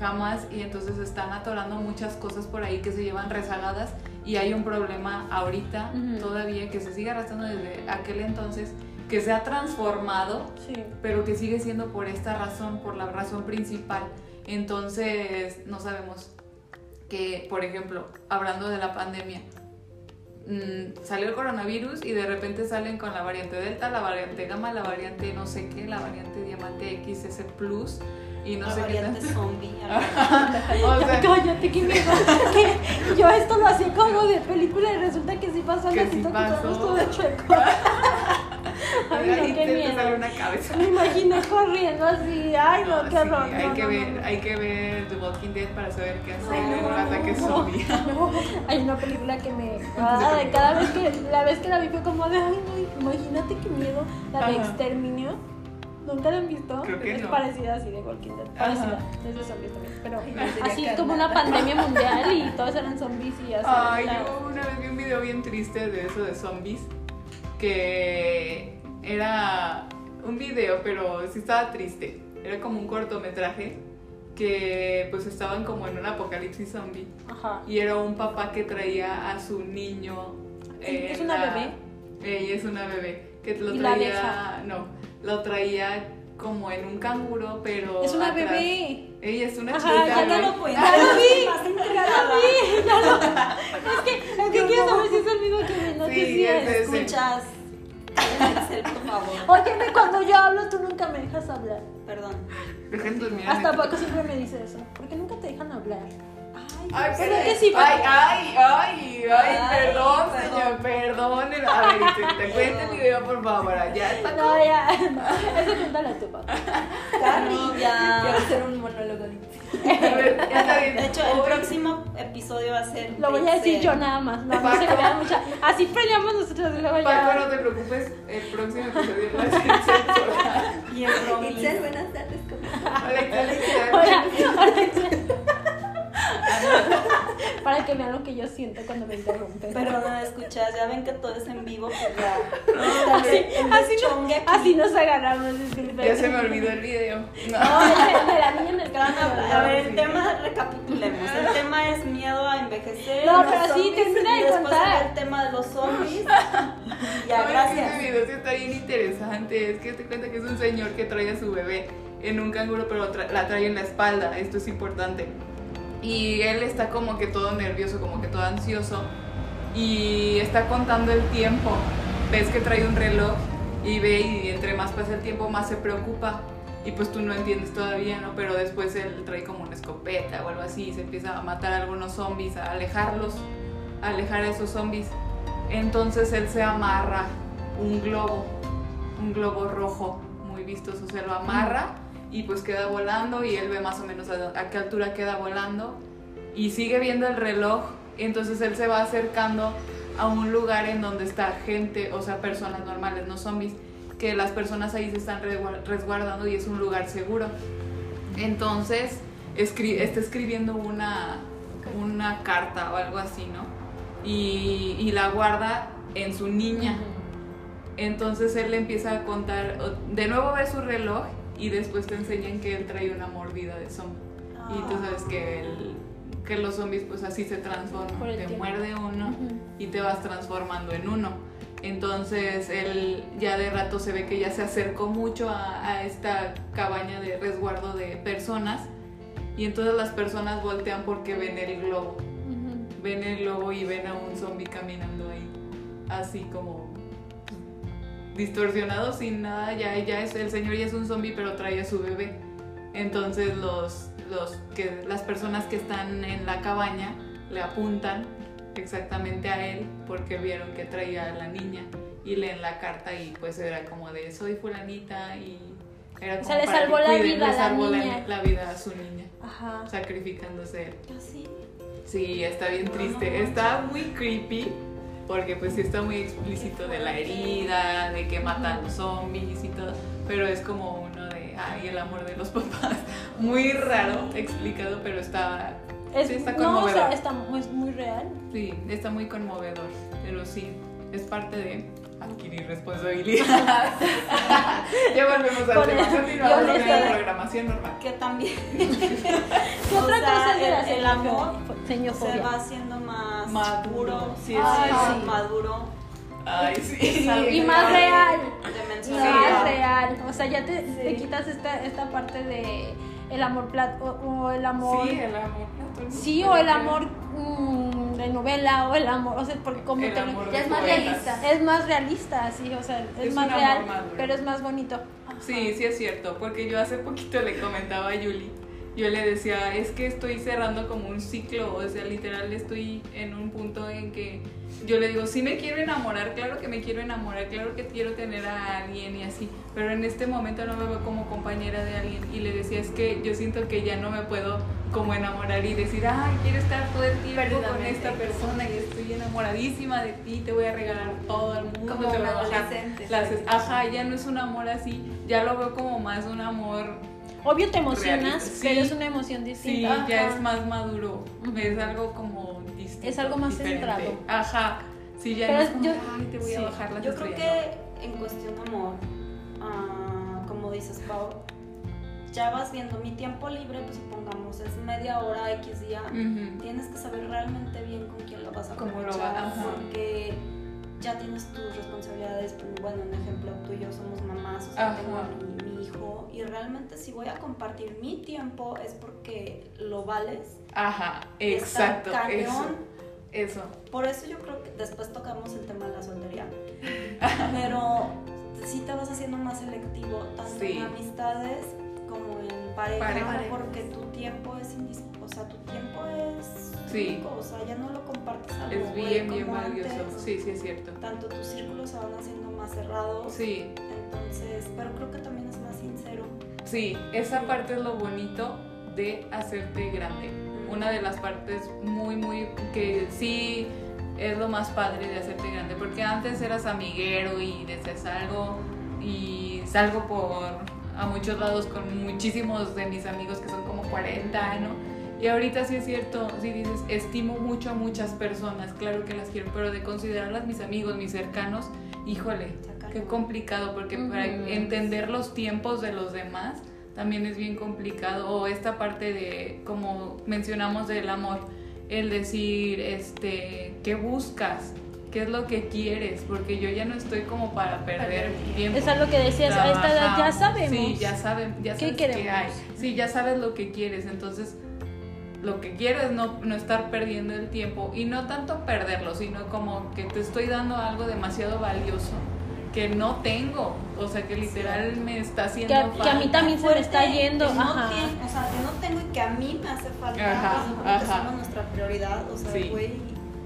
jamás y entonces están atorando muchas cosas por ahí que se llevan rezagadas y hay un problema ahorita Ujú. todavía que se sigue arrastrando desde aquel entonces que se ha transformado Sí. pero que sigue siendo por esta razón, por la razón principal. Entonces, no sabemos que, por ejemplo, hablando de la pandemia, mm, salió el coronavirus y de repente salen con la variante Delta, la variante Gamma, la variante no sé qué, la variante Diamante XS Plus y no La sé qué variante tanto. zombie. O sea, Cállate, que miedo. que yo esto lo hacía como de película y resulta que sí pasó Que sí pasó. todo chueco. Ay, no, qué miedo. sale una cabeza. Me imaginé corriendo así. Ay, no, No, qué sí, horror. hay, no, que no, ver, no. hay que ver The Walking Dead para saber qué hacer en no, un ataque no, zombie. no. Hay una película que me. Ah, cada vez que la vez que la vi fue como de. Ay, no, imagínate qué miedo. La de. Exterminio. ¿Nunca la han visto? Creo que es no. parecida así de Walking Dead. Ajá. Parecida. Es de zombies también. Pero sería así como una pandemia mundial y todos eran zombies y así. Ay, la- yo una vez vi un video bien triste de eso de zombies, que era un video, pero sí estaba triste. Era como un cortometraje que pues estaban como en un apocalipsis zombie Ajá. y era un papá que traía a su niño. ¿Es en una la- bebé? Ella es una bebé que lo ¿Y la traía, deja? no, lo traía como en un canguro, pero Es una atrás. bebé. Ella es una Ajá, chiquita. ya Ya no no lo cuento. Ya lo vi. Más intrigada. Es que, es que quiero saber si es el mismo que me no Sí, es es. ese. Escuchas. Excel, por favor. Óyeme, cuando yo hablo, tú nunca me dejas hablar. Perdón. Dejen dormir. Hasta Paco siempre me dice eso. ¿Por qué nunca te dejan hablar? Ay, ¿Verdad pero- que sí, ay, ay, ay, ay, Ay, perdón, señor, perdón. A ver, te, cuento el video, por favor. Ya está. No, ya. Eso cuéntale tú, Paco. Carrilla. Quiero hacer un monólogo. De hecho, el próximo episodio va a ser. Lo voy a decir yo nada más. No, se crean mucha. Así peleamos nosotros luego Paco, no te preocupes, el próximo episodio va a ser. Y el. Itzel, buenas tardes. ¿cómo Alexa, Alexa. Hola, hola. Para que vean lo que yo siento cuando me interrumpen. Pero no escuchas, ya ven que todo es en vivo, pues ya. así, así, aquí. así nos agarramos. disculpen. Ya se me olvidó el video. No, de, de la niña en el carro. A ver, el tema, recapitulemos. El tema es miedo a envejecer. No, pero sí, termina de contar. el tema de los zombies. Ya, gracias. Este video sí está bien interesante. Es que te cuenta que es un señor que trae a su bebé en un canguro, pero tra- la trae en la espalda. Esto es importante. Y él está como que todo nervioso, como que todo ansioso. Y está contando el tiempo. Ves que trae un reloj y ve y entre más pasa el tiempo más se preocupa. Y pues tú no entiendes todavía, ¿no? Pero después él trae como una escopeta o algo así y se empieza a matar a algunos zombies, a alejarlos, a alejar a esos zombies. Entonces él se amarra un globo, un globo rojo, muy vistoso, se lo amarra y pues queda volando y él ve más o menos a, a qué altura queda volando y sigue viendo el reloj. Entonces él se va acercando a un lugar en donde está gente, o sea, personas normales, no zombies, que las personas ahí se están resguar- resguardando y es un lugar seguro. Entonces escri- está escribiendo una, una carta o algo así, ¿no? Y, y la guarda en su niña. Entonces él le empieza a contar, de nuevo ve su reloj y después te enseñan que él trae una mordida de zombie. Y tú sabes que, el- que los zombies pues así se transforman. Te tiempo. muerde uno Ujú. y te vas transformando en uno. Entonces él ya de rato se ve que ya se acercó mucho a, a esta cabaña de resguardo de personas y entonces las personas voltean porque ven el globo. Ven el globo y ven a un zombie caminando ahí, así como distorsionado sin nada. Ya, ya es el señor ya es un zombie pero trae a su bebé. Entonces los, los que las personas que están en la cabaña le apuntan exactamente a él porque vieron que traía a la niña y leen la carta y pues era como de soy fulanita y era O como sea, le salvó la vida a le la salvó la, niña. la vida a su niña Ajá. sacrificándose él. Así. Sí, está bien triste. Está muy creepy porque pues sí está muy explícito de la herida, de que matan los zombies y todo, pero es como uno de, ay, el amor de los papás. Muy raro explicado, pero está, Es, sí, está no, o conmovedor. sea, está muy, es muy real. Sí, está muy conmovedor, pero sí, es parte de adquirir responsabilidad. ya volvemos al tema. Continuamos con la programación normal. Que también ¿Qué otra sea, cosa de la el- el amor se va haciendo más Maduro, sí, es Ay, más sí. maduro. Ay, sí. Y más real. De es real. O sea, ya te, te quitas esta, esta parte de el amor plat o, o el amor. Sí, el amor. Sí, o el amor mm, de novela o el amor, o sea, porque como El te lo- Ya es más realista. es más realista, sí, o sea, es, Es más real, maduro. pero es más bonito. Sí, sí es cierto, porque yo hace poquito le comentaba a Yuli, yo le decía, es que estoy cerrando como un ciclo, o sea, literal estoy en un punto en que yo le digo, sí me quiero enamorar, claro que me quiero enamorar, claro que quiero tener a alguien y así, pero en este momento no me veo como compañera de alguien y le decía, es que yo siento que ya no me puedo como enamorar y decir, ay, quiero estar todo el tiempo con esta persona y estoy enamoradísima de ti, te voy a regalar todo el mundo, Como te voy a bajar adolescente. las- ajá, ya no es un amor así, ya lo veo como más un amor, Obvio te emocionas, sí. pero es una emoción sí, distinta. ya Ajá. es más maduro, es algo como distinto. Es algo más diferente. centrado. Ajá, sí, ya Pero no es como, yo- ay, te voy sí, a bajar la Yo creo que en cuestión de amor, ah, como dices, Pau, ya vas viendo mi tiempo libre, pues supongamos es media hora, X día. Tienes que saber realmente bien con quién lo vas a Cómo lo aprovechar, va- ajá. porque ya tienes tus responsabilidades. pues, Bueno, un ejemplo, tú y yo somos mamás, o sea, Ajá. tengo mi, mi hijo, y realmente si voy a compartir mi tiempo es porque lo vales. Ajá, exacto, cañón. eso, eso. Por eso yo creo que después tocamos el tema de la soltería. Pero sí te vas haciendo más selectivo, tanto Sí. en amistades como en pareja, Pareja. porque tu tiempo es indis- o sea, tu tiempo es Sí. único, o sea, ya no lo compartes a lo Es bien, bien como valioso. antes. Sí, sí, es cierto. Tanto tus círculos se van haciendo más cerrados. Sí, Entonces, pero creo que también. Sí, esa parte es lo bonito de hacerte grande. una de las partes muy, muy que sí es lo más padre de hacerte grande, porque antes eras amiguero y decías algo y salgo por a muchos lados con muchísimos de mis amigos que son como 40, ¿no? Y ahorita sí es cierto, si dices, estimo mucho a muchas personas, claro que las quiero, pero de considerarlas mis amigos, mis cercanos, híjole, qué complicado, porque para entender los tiempos de los demás también es bien complicado. O esta parte de, como mencionamos del amor, el decir, este, ¿qué buscas? ¿Qué es lo que quieres? Porque yo ya no estoy como para perder tiempo. Es lo que decías, a esta edad ya sabemos. Sí, ya saben, ya sabes ¿Qué qué hay. Sí, ya sabes lo que quieres, entonces lo que quiero es no, no, estar perdiendo el tiempo y no tanto perderlo, sino como que te estoy dando algo demasiado valioso que no tengo, o sea, que literal me está haciendo que, falta. Que a mí también se me está yendo, que no Tiene, o sea, que no tengo y que a mí me hace falta, ajá, porque somos nuestra prioridad, o sea, güey,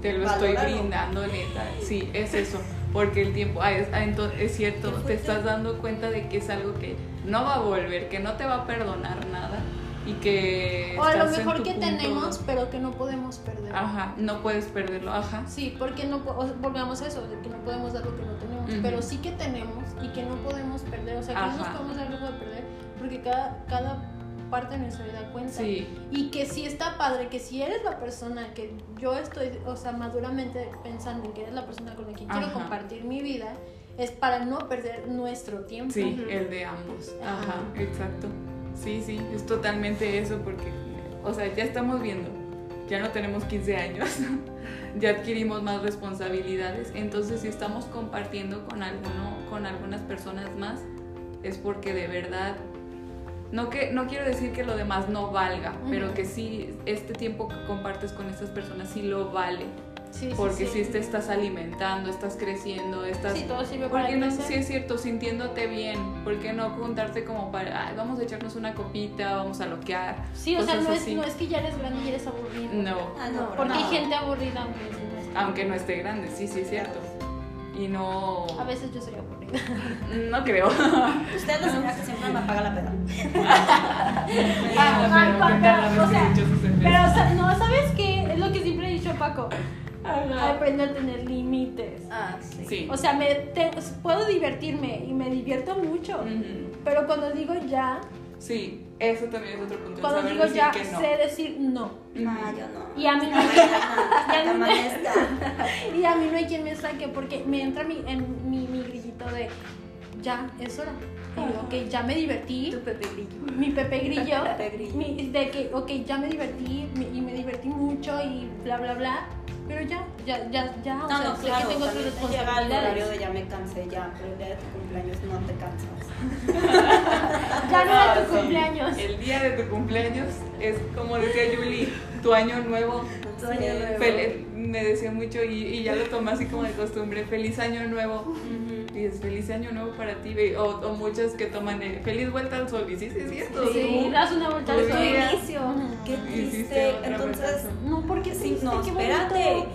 te lo estoy brindando, neta, sí, es eso, porque el tiempo, ah, es, ah, entonces, es cierto, te estás dando cuenta de que es algo que no va a volver, que no te va a perdonar nada, y que... O a lo mejor que tenemos, pero que no podemos perder. Ajá, no puedes perderlo, ajá. Sí, porque no, volvemos a eso, de que no podemos dar lo que no tenemos, pero sí que tenemos y que no podemos perder, o sea, que no nos podemos dar lujo de perder, porque cada, cada parte de nuestra vida cuenta. Sí. Y que sí está padre, que si eres la persona que yo estoy, o sea, maduramente pensando en que eres la persona con la que quiero compartir mi vida, es para no perder nuestro tiempo. Sí, el de ambos. Ajá, exacto. Sí, sí, es totalmente eso porque, o sea, ya estamos viendo, ya no tenemos 15 años, ya adquirimos más responsabilidades, entonces si estamos compartiendo con alguno, con algunas personas más, es porque de verdad, no, que, no quiero decir que lo demás no valga, pero que sí, este tiempo que compartes con estas personas sí lo vale porque si te estás alimentando, estás creciendo, estás... Sí, todo sirve para no, Sí, es cierto, sintiéndote bien. ¿Por qué no juntarte como para, ay, vamos a echarnos una copita, vamos a loquear? Sí, o sea, no es, no es, que ya eres grande y eres aburrido. No. Ah, no porque hay gente aburrida aunque no esté Aunque no esté grande, sí, sí, es cierto. Y no... A veces yo soy aburrida. No creo. Usted la señora que siempre me apaga la peda. ah, pero, o sea, no, ¿sabes qué? Es lo que siempre he dicho Paco aprendo a tener límites. Ah, sí. O sea, me puedo divertirme y me divierto mucho, pero cuando digo ya... Sí, eso también es otro punto. Cuando digo ya, sé decir no. Ah, yo no. Y a mí no hay quien, y a mí no hay quien me saque porque me entra mi, en mi, mi grillito de ya, es hora. Y ok, ya me divertí. Tu Pepe Grillo. Mi Pepe Grillo. de que, ok, ya me divertí y me divertí mucho y bla, bla, bla pero ya, ya, ya, ya, o sea, no, sé que tengo otras responsabilidades. Llega el horario de ya me cansé, ya, pero el día de tu cumpleaños no te cansas. ya no es tu cumpleaños. El día de tu cumpleaños es como decía Julie, tu año nuevo. Tu año nuevo. me decía mucho y, y, ya lo tomé así como de costumbre, feliz año nuevo. Y es feliz año nuevo para ti, o, o muchas que toman el feliz vuelta al sol. Y sí, sí, es cierto. Sí, das una vuelta al sol. inicio. Qué triste. Entonces, no, porque sí, no, espérate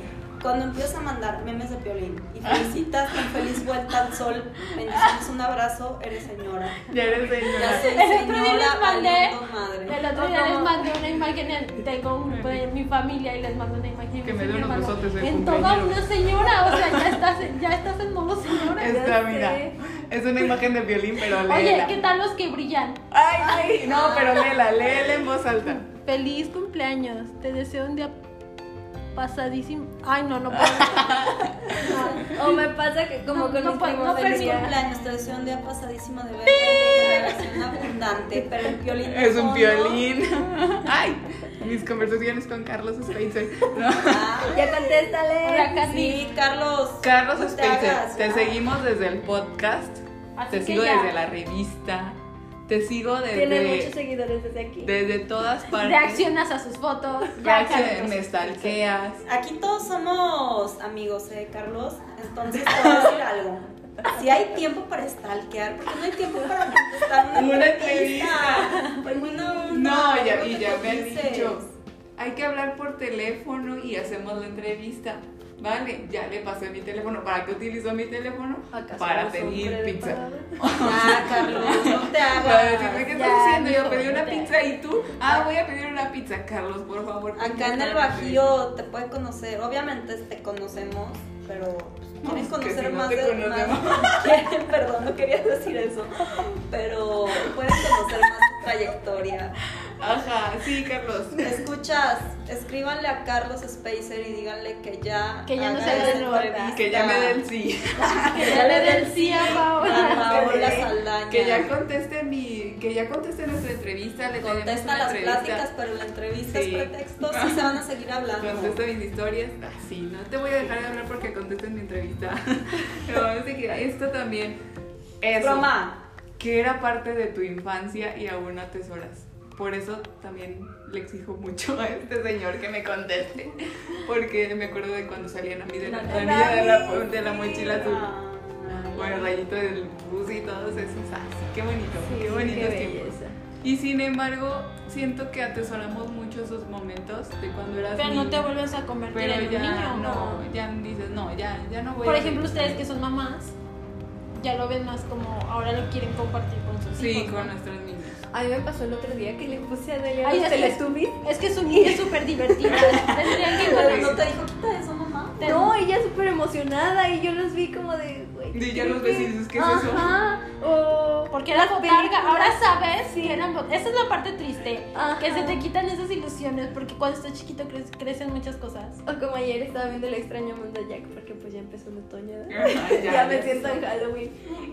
cuando empiezas a mandar memes de violín y felicitas con feliz vuelta al sol, bendiciones, un abrazo, eres señora. Ya eres señora. Ya soy el otro día les mandé, madre. El otro día les mandé una imagen, tengo un, pues, mi familia y les mando una imagen. Que me dé unos besotes En toda una señora, o sea, ya estás, ya estás en modo señora. Está, mira. Es una imagen de violín, pero léela. Oye, ¿qué tal los que brillan? Ay, ay, no, pero léela, léela en voz alta. Feliz cumpleaños. Te deseo un día pasadísimo. Ay, no, no puedo. O me pasa que como con no, mis primos no feliz cumpleaños, te deseo un día pasadísimo de ver una relación abundante, pero el violín Es un violín. Ay, mis conversaciones con Carlos Spencer. No. Ah, ya contéstale. Hola, Sí, Carlos. Carlos Spencer, te, seguimos desde el podcast. te sigo desde la revista te sigo desde. Tiene muchos seguidores desde aquí. Desde todas partes. Reaccionas a sus fotos. me stalkeas. Aquí todos somos amigos, ¿eh, Carlos? Entonces te voy a decir algo. Si hay tiempo para stalkear, porque no hay tiempo para contestar una, entrevista. Pues no, no, ya, y ya me han dicho. Hay que hablar por teléfono y hacemos la entrevista. Vale, ya le pasé mi teléfono. ¿Para qué utilizó mi teléfono? Para pedir pizza. Ah, Carlos, no te hagas. Qué estás haciendo. Yo pedí una pizza y tú, ah, voy a pedir una pizza, Carlos, por favor. Acá en el Bajío te puede conocer, obviamente te conocemos, pero pues, quieren conocer si no más de más- quieren- perdón, no quería decir eso, pero pueden conocer más tu trayectoria. Ajá, sí, Carlos. Escuchas, escríbanle a Carlos Spacer y díganle que ya Que ya no se nota. entrevista. Que ya me den sí. Que ya le den sí a a Paola. Paola Saldaña. Que ya conteste mi, que ya conteste nuestra entrevista, le Contesta las entrevista. pláticas, pero la entrevista Sí. es pretexto, sí se van a seguir hablando. Contesta mis historias. Ah, sí, no te voy a dejar de hablar porque contestes mi entrevista. Pero es de que esto también. Eso. Broma. Que era parte de tu infancia y aún atesoras. Por eso también le exijo mucho a este señor que me conteste. Porque me acuerdo de cuando salían a mí de la, de la, nariz. de la mochila azul. Ah. El rayito del bus y todos esos. Ah, sí, qué bonito. Sí, qué bonito qué belleza. Y sin embargo, siento que atesoramos mucho esos momentos de cuando eras Pero niño. no te vuelves a convertir Pero en un ya niño. no, ya dices, no, ya, ya no voy Por a ejemplo, ustedes que son mamás, ya lo ven más como ahora lo quieren compartir con sus Sí, hijos. con ¿no? nuestros niños. A mí me pasó el otro día que le puse a Delia Ay, los es Teletubbies. Es que su niña es súper divertida. Tendrían que conocer. no te dijo, quita eso, mamá. No, ella súper emocionada y yo los vi como de, güey. Y ya los ves y dices, ¿qué es eso? Ajá. O Porque era las botarga. películas. Ahora sabes que eran Esa es la parte triste. Ajá. Que se te quitan esas ilusiones. Porque cuando estás chiquito cre- crecen muchas cosas. O como ayer estaba viendo el extraño mundo de Jack porque pues ya empezó el otoño. ¿no? Ajá, ya, me ya siento sé. en Halloween.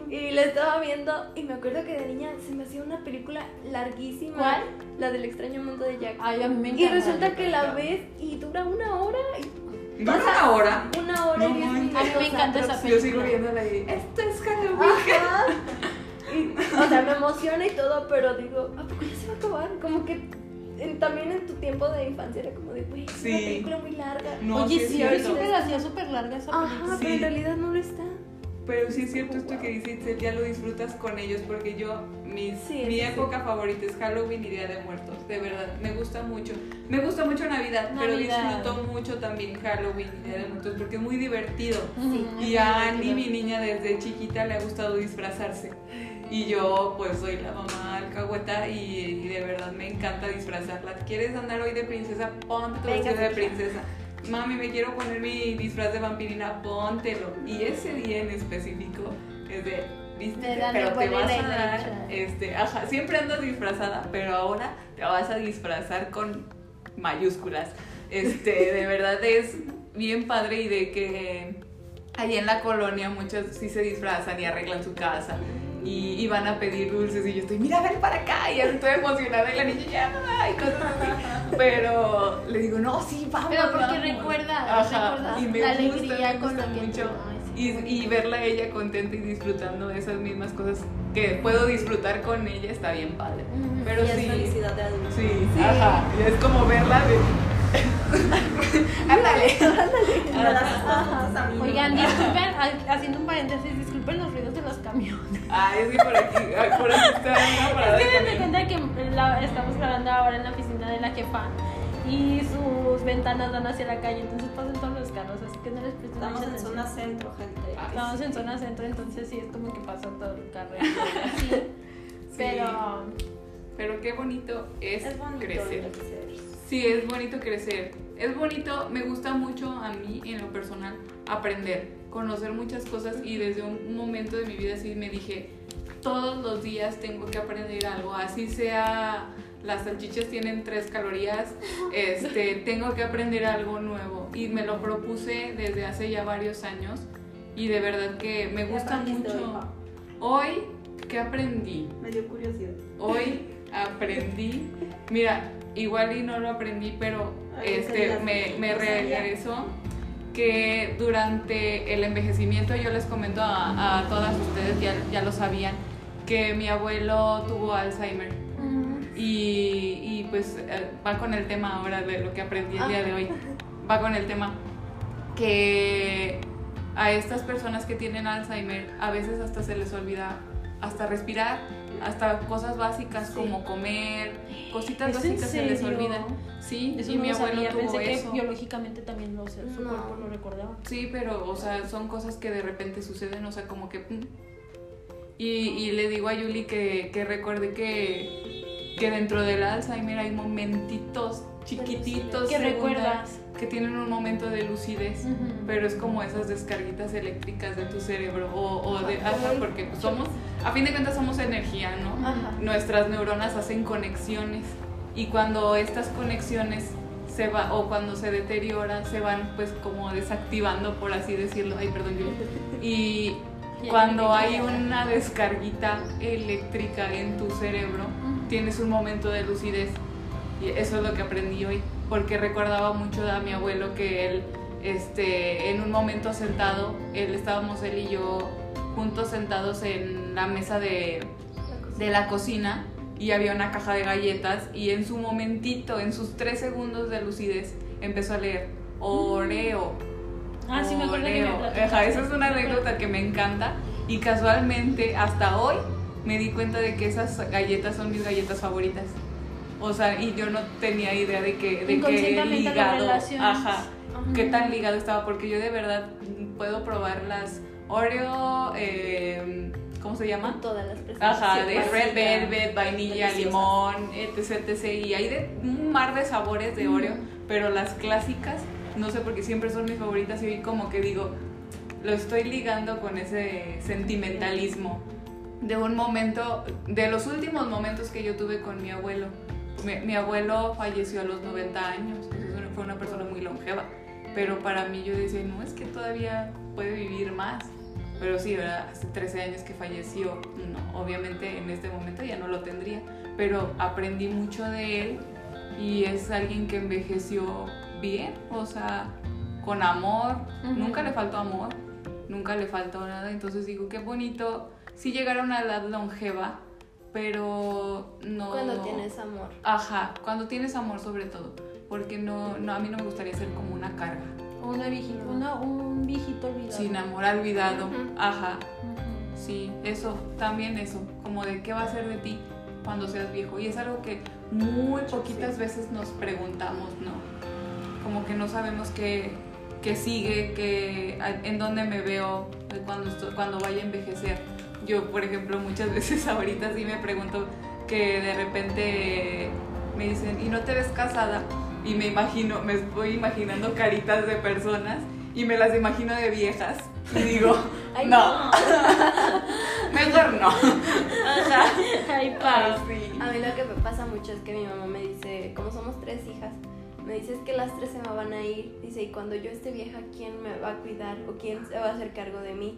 Y la estaba viendo y me acuerdo que de niña se me hacía una película larguísima. ¿Cuál? La del extraño mundo de Jack. Ay, a mí me y encanta. resulta que la ves y dura una hora. Y ¿Dura una hora? una hora No y diez. A mí me encanta esa Yo sigo película. viéndola y esto es Halloween. Ajá. Y, o sea, me emociona y todo, pero digo, ¿a poco ya se va a acabar? Como que en- también en tu tiempo de infancia era como de, güey, es Sí. una película muy larga. No, Oye, sí es sí, cierto. sí me la hacía súper larga esa película. Ajá, pero Sí. en realidad no lo está. Pero sí es cierto esto que dice Itzel, ya lo disfrutas con ellos porque yo, mis, Sí, mi sí, época favorita es Halloween y Día de Muertos, de verdad, me gusta mucho. Me gusta mucho Navidad, pero disfruto mucho también Halloween y Día de Muertos porque es muy divertido. Y a Annie, mi niña, desde chiquita le ha gustado disfrazarse. Y yo, pues, soy la mamá alcahueta y, y de verdad me encanta disfrazarla. ¿Quieres andar hoy de princesa? Ponte tu vestido de princesa. Mami, me quiero poner mi disfraz de vampirina, póntelo. Y ese día en específico es de, viste, pero te vas a dar, este, ajá, siempre andas disfrazada, pero ahora te vas a disfrazar con mayúsculas. Este, de verdad es bien padre y de que ahí en la colonia muchos sí se disfrazan y arreglan su casa. Y, y van a pedir dulces y yo estoy, mira, ven para acá. Y estoy emocionada y la niña ya, y cosas así. Pero le digo, no, sí, vamos. Pero porque vamos". recuerda, Ajá, recuerda y me la gusta, alegría me con gusta la que mucho. Sí. Y, y verla a ella contenta y disfrutando de esas mismas cosas que puedo disfrutar con ella está bien padre. Pero y es sí. felicidad de adulto. Sí, ajá. Y es como verla de. Ándale. ¿no? Oigan, disculpen, ha- haciendo un paréntesis, disculpen los ruidos de los camiones. Ay, es que por aquí, por aquí está una parada Es que me di cuenta que la- estamos grabando ahora en la oficina de la jefa y sus ventanas dan hacia la calle, entonces pasan todos los carros, así que no les presten Estamos en atención. zona centro, gente. Ay, Estamos en zona centro, entonces sí es como que pasa todo el carro y así. Pero Pero qué bonito es, Es bonito crecer. crecer. Sí, es bonito crecer. Es bonito, me gusta mucho a mí en lo personal aprender, conocer muchas cosas y desde un momento de mi vida sí me dije, todos los días tengo que aprender algo, así sea las salchichas tienen tres calorías, este, tengo que aprender algo nuevo y me lo propuse desde hace ya varios años y de verdad que me ¿Qué gusta mucho. Hoy, ¿qué aprendí? Me dio curiosidad. Hoy aprendí, mira, igual y no lo aprendí, pero Ay, este me, me regresó que durante el envejecimiento, yo les comento a, a todas ustedes, ya, ya lo sabían, que mi abuelo tuvo Alzheimer. Y, y, pues eh, va con el tema ahora de lo que aprendí el día de hoy. Va con el tema que a estas personas que tienen Alzheimer a veces hasta se les olvida hasta respirar, hasta cosas básicas Sí. como comer, cositas ¿Es en básicas se les olvidan. Sí, eso y no mi lo abuelo sabía, tuvo pensé eso. que biológicamente también lo, su No. cuerpo lo recordaba. Sí, pero, o sea, son cosas que de repente suceden, o sea, como que... pum. Y, y le digo a Yuli que, que recuerde que que dentro del Alzheimer hay momentitos chiquititos Que recuerdas. que tienen un momento de lucidez pero es como esas descarguitas eléctricas de tu cerebro o, o de Ajá. porque pues, somos a fin de cuentas somos energía no Ajá. nuestras neuronas hacen conexiones y cuando estas conexiones se va o cuando se deterioran se van pues como desactivando por así decirlo ay perdón Yuli. y cuando hay una descarguita eléctrica en tu cerebro tienes un momento de lucidez y eso es lo que aprendí hoy porque recordaba mucho a mi abuelo que él este en un momento sentado él estábamos él y yo juntos sentados en la mesa de, de la cocina y había una caja de galletas y en su momentito en sus tres segundos de lucidez empezó a leer Oreo Ah, sí, me acuerdo que me. Ajá, esa es una anécdota que me encanta y casualmente hasta hoy me di cuenta de que esas galletas son mis galletas favoritas. O sea, y yo no tenía idea de que, de lo ligado, ajá, qué tan ligado estaba, porque yo de verdad puedo probar las Oreo, eh, ¿cómo se llama? Todas las presentaciones. Ajá, de Sí, red velvet, vainilla, limón, etc, etc. Y hay de un mar de sabores de Oreo, pero las clásicas, no sé por qué siempre son mis favoritas y como que digo, lo estoy ligando con ese sentimentalismo de un momento, de los últimos momentos que yo tuve con mi abuelo. Mi, mi abuelo falleció a los 90 años, entonces fue una persona muy longeva, pero para mí yo decía, no, es que todavía puede vivir más. Pero sí, ¿verdad? Hace 13 años que falleció, no, obviamente en este momento ya no lo tendría, pero aprendí mucho de él y es alguien que envejeció bien, o sea, con amor, Ujú. nunca le faltó amor, nunca le faltó nada, entonces digo, qué bonito, sí llegar a una edad longeva, pero no... Cuando tienes amor. Ajá, cuando tienes amor sobre todo, porque no, no, a mí no me gustaría ser como una carga, O Una viejita, una, un viejito olvidado. sin amor olvidado, ajá. Sí, eso, también eso, como de qué va a ser de ti cuando seas viejo. Y es algo que muy poquitas veces nos preguntamos, ¿no? Como que no sabemos qué, qué sigue, qué, en dónde me veo cuando, estoy- cuando vaya a envejecer. Yo, por ejemplo, muchas veces ahorita sí me pregunto que de repente me dicen, ¿y no te ves casada? Y me imagino, me estoy imaginando caritas de personas y me las imagino de viejas. Y digo, Ay, no. Mejor no. Ay, pa. Ah, sí. A mí lo que me pasa mucho es que mi mamá me dice, como somos tres hijas, me dice es que las tres se me van a ir. Dice, y cuando yo esté vieja, ¿quién me va a cuidar? ¿O quién se va a hacer cargo de mí?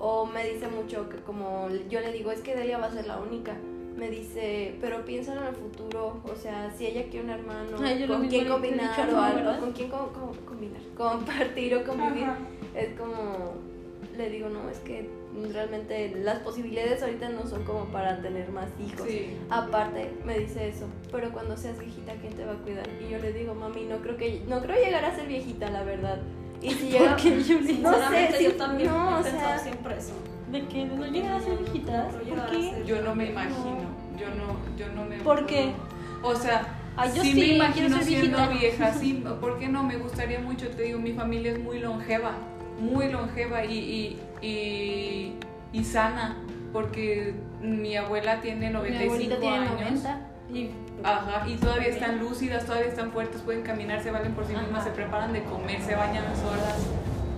O me dice mucho que como yo le digo, es que Delia va a ser la única. Me dice, pero piensa en el futuro, o sea, si ella quiere un hermano, Ay, yo lo con quién combinar dicho, o algo, ¿verdad? con quién co- co- combinar, compartir o convivir. Ajá. Es como, le digo, no, es que realmente las posibilidades ahorita no son como para tener más hijos. Sí. Aparte, me dice eso, pero cuando seas viejita, ¿quién te va a cuidar? Y yo le digo, mami, no creo que no creo llegar a ser viejita, la verdad. Y si llega, ¿Por qué, Yuli? no sé, si, yo también no, he o pensado sea, siempre eso. ¿De qué? ¿De no llegar a ser viejitas? No ¿Por llegar a qué? ser- Yo no me imagino. Yo no, yo no me. ¿Por qué? O sea, Ay, yo sí, sí, me imagino ser siendo viejita. vieja, sí. ¿Por qué no? Me gustaría mucho, te digo, mi familia es muy longeva, muy longeva y, y, y, y sana, porque mi abuela tiene Mi 95 abuelita tiene años. 90 y Ajá, y todavía están lúcidas, todavía están fuertes, pueden caminar, se valen por sí mismas, Ajá. se preparan de comer, se bañan solas.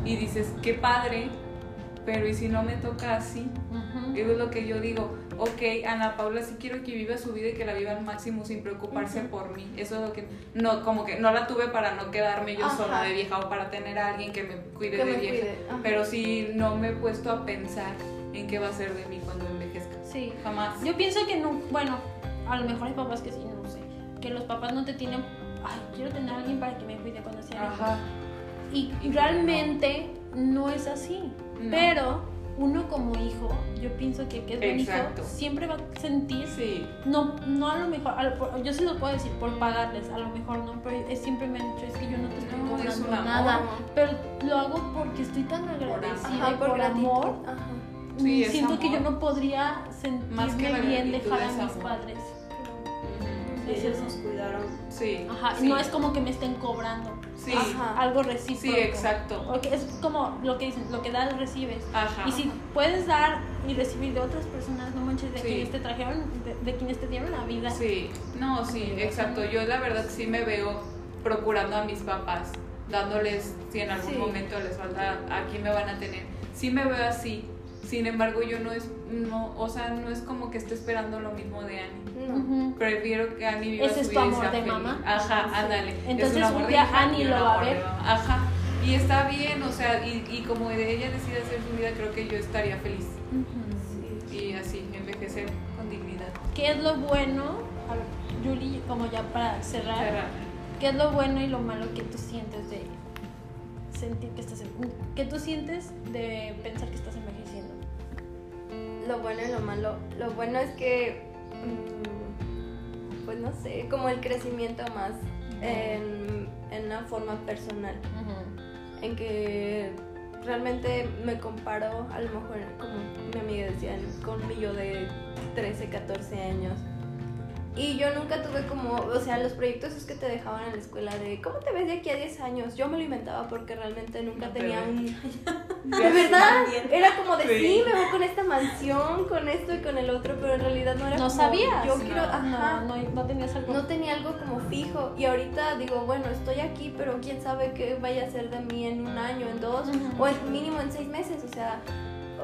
Y dices, qué padre, pero ¿y si no me toca así? Ujú. Eso es lo que yo digo. Ok, Ana Paula sí quiero que viva su vida y que la viva al máximo sin preocuparse Ujú. por mí. Eso es lo que no como que no la tuve para no quedarme yo Ajá. sola de vieja o para tener a alguien que me cuide Que de me vieja. cuide. Pero sí no me he puesto a pensar en qué va a ser de mí cuando envejezca. Sí. Jamás. Yo pienso que no, bueno, a lo mejor hay papás que sí, no sé, que los papás no te tienen, ay, quiero tener a alguien para que me cuide cuando sea. Ajá. Y Y realmente no es así. No. Pero uno como hijo, yo pienso que, que es buen Exacto. hijo, siempre va a sentir, Sí. no, no a lo mejor, a lo- por- yo sí lo puedo decir por pagarles, a lo mejor no, pero es, siempre me han dicho, es que yo no te estoy No, cobrando un amor. nada, pero lo hago porque estoy tan agradecida Ajá, y por, por, amor. Ajá. Sí, siento que yo no podría sentirme Más que la bien dejar a mis padres. Ellos nos cuidaron. Sí. Ajá, sí, no es como que me estén cobrando. Sí, Ajá. Algo recíproco. sí, exacto. Porque es como lo que dicen, lo que das, recibes. Ajá. Y si puedes dar y recibir de otras personas, no manches, de Sí. quienes te trajeron, de, de quienes te dieron la vida. Sí, no, sí, exacto. Yo la verdad sí me veo procurando a mis papás, dándoles, si en algún momento les falta, aquí me van a tener. Sí me veo así. Sin embargo, yo no es, no, o sea, no es como que esté esperando lo mismo de Annie. No. Prefiero que Annie viva Ese su es tu amor de feliz. mamá. Ajá, Sí. ándale. Entonces, es un día hija Annie lo va a ver. Ajá. Y está bien, o sea, y, y como de ella decide hacer su vida, creo que yo estaría feliz. Sí. Y así, envejecer con dignidad. ¿Qué es lo bueno? Yuli, como ya para cerrar, Cerrar. ¿qué es lo bueno y lo malo que tú sientes de sentir que estás, que tú sientes de pensar que estás envejeciendo? Lo bueno y lo malo. Lo bueno es que, mm, pues no sé, como el crecimiento más en, en una forma personal. En que realmente me comparo, a lo mejor, como mi amiga decía, con mi yo de 13, 14 años. Y yo nunca tuve como, o sea, los proyectos es que te dejaban en la escuela de ¿cómo te ves de aquí a 10 años? Yo me lo inventaba porque realmente nunca No tenía un... De verdad, era como de Sí. sí. me voy con esta mansión, con esto y con el otro, pero en realidad no era ¿No como, sabías? Yo No. quiero, ajá, No, no, no tenías algo. no tenía algo como fijo y ahorita digo, bueno, estoy aquí, pero quién sabe qué vaya a ser de mí en un año, en dos, o en mínimo en seis meses, o sea,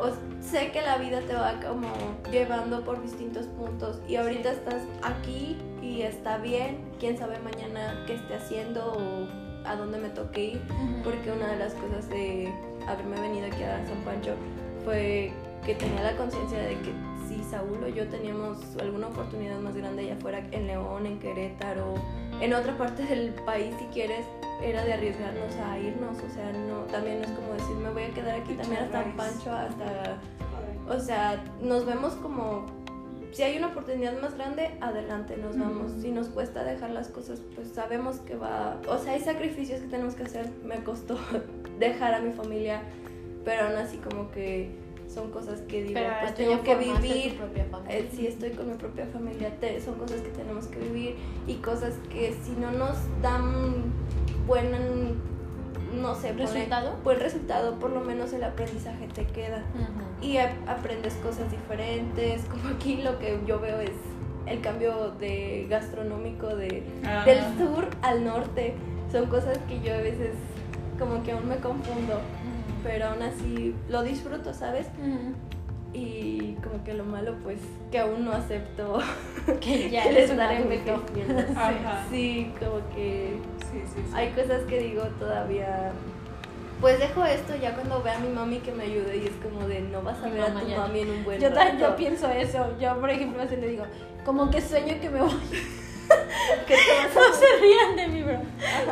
o- sé que la vida te va como llevando por distintos puntos y ahorita estás aquí y está bien, quién sabe mañana qué esté haciendo o a dónde me toque ir, porque una de las cosas de haberme venido aquí a San Pancho fue que tenía la conciencia de que si Saúl o yo teníamos alguna oportunidad más grande allá afuera, en León, en Querétaro, en otra parte del país si quieres, era de arriesgarnos a irnos, o sea, no, también no es como decir me voy a quedar aquí también hasta Pancho, hasta, o sea, nos vemos como, si hay una oportunidad más grande, adelante, nos vamos, si nos cuesta dejar las cosas, pues sabemos que va, o sea, hay sacrificios que tenemos que hacer, me costó dejar a mi familia, pero aún así como que son cosas que digo, Pero pues tengo que vivir, tu propia familia. eh, si estoy con mi propia familia, te- son cosas que tenemos que vivir y cosas que si no nos dan buen, no sé, ¿Resultado? buen resultado, por lo menos el aprendizaje te queda y ap- aprendes cosas diferentes, como aquí lo que yo veo es el cambio de gastronómico de, Ah. del sur al norte, son cosas que yo a veces como que aún me confundo. Pero aún así lo disfruto, ¿sabes? Y como que lo malo pues que aún no acepto Que ya adulto. envejeciendo. Ajá. Sí, como que Sí, sí, sí. hay cosas que digo todavía. Pues dejo esto ya cuando vea a mi mami que me ayude y es como de no vas a Mi ver a tu mami en un buen Yo, también, yo rato. pienso eso. Yo, por ejemplo, así le digo, como que sueño que me voy. ¿Qué te vas a No se rían de mí, bro.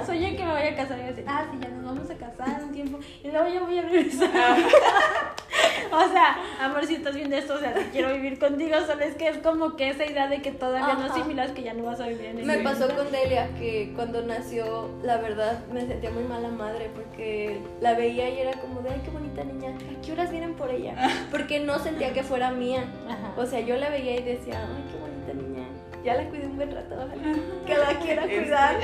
Sueño que me voy a casar y voy a decir, ah, sí, ya nos vamos a casar tiempo y luego yo voy a regresar. o sea, amor, si estás viendo esto, o sea, te quiero vivir contigo, solo es que es como que esa idea de que todavía no Ajá. asimilas que ya no vas a vivir en el Me pasó con Delia que cuando nació, la verdad, me sentía muy mala madre porque la veía y era como de, ay, qué bonita niña, ¿a qué horas vienen por ella? Porque no sentía que fuera mía. Ajá. O sea, yo la veía y decía, ay, qué bonita. Ya la cuidé un buen rato, ojalá que la quiera cuidar.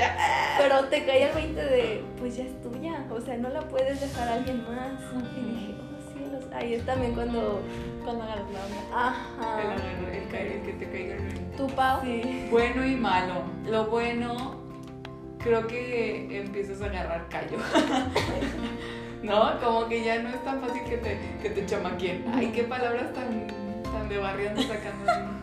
Pero te caía el 20 de, pues ya es tuya. O sea, no la puedes dejar a alguien más. Y dije, oh cielos. Ahí es también cuando, Cuando agarras la onda. El, ajá. el, el el que te caiga el veinte. ¿Tu Pau? Sí. Bueno y malo. Lo bueno, creo que empiezas a agarrar callo. ¿No? Como que ya no es tan fácil que te, que te chamaquen. Ay, qué palabras tan, tan de barrio andas sacando.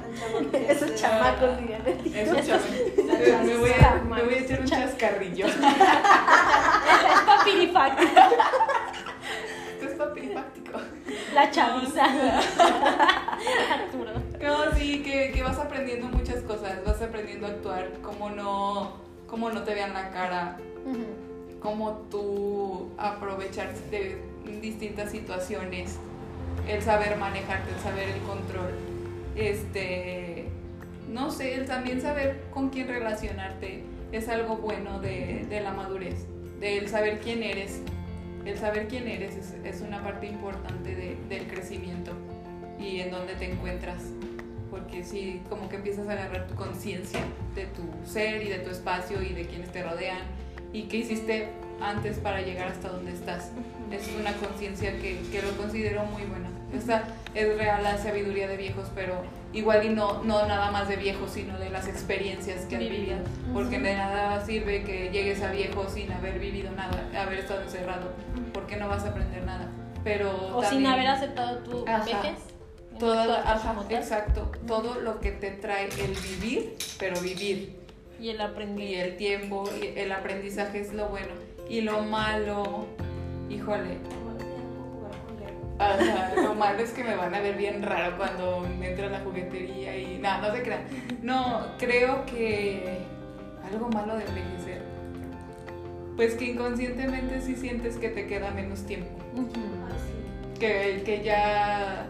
Esos chamacos, dirían. Eso, chaval. Me voy, a, me voy a echar un chascarrillo. Es papirifact. Esto es papirifáctico. La chaviza. Arturo. No, sí, que, que vas aprendiendo muchas cosas. Vas aprendiendo a actuar, cómo no, cómo no te vean la cara, Ujú. cómo tú aprovechar de distintas situaciones, el saber manejarte, el saber el control, este, no sé, el también saber con quién relacionarte es algo bueno de, la madurez, del saber quién eres, el saber quién eres es, una parte importante de- del crecimiento y en dónde te encuentras, porque porque sí, como que empiezas a agarrar tu conciencia de tu ser y de tu espacio y de quienes te rodean y qué hiciste antes para llegar hasta donde estás. Es una conciencia que, que lo considero muy buena. Es real la sabiduría de viejos, pero igual y no, no nada más de viejos, sino de las experiencias que has vivido. Porque de nada sirve que llegues a viejo sin haber vivido nada, haber estado encerrado, porque no vas a aprender nada. Pero O sin haber aceptado tu Ajá. vejez. Toda ajá, exacto, todo lo que te trae el vivir, pero vivir. Y el Y aprendizaje. el tiempo, y el aprendizaje es lo bueno. Y lo malo, híjole, Ajá, lo malo es que me van a ver bien raro cuando entre a la juguetería y nada, no se crean. No, creo que algo malo de envejecer. Pues que inconscientemente sí sientes que te queda menos tiempo. Que, que ya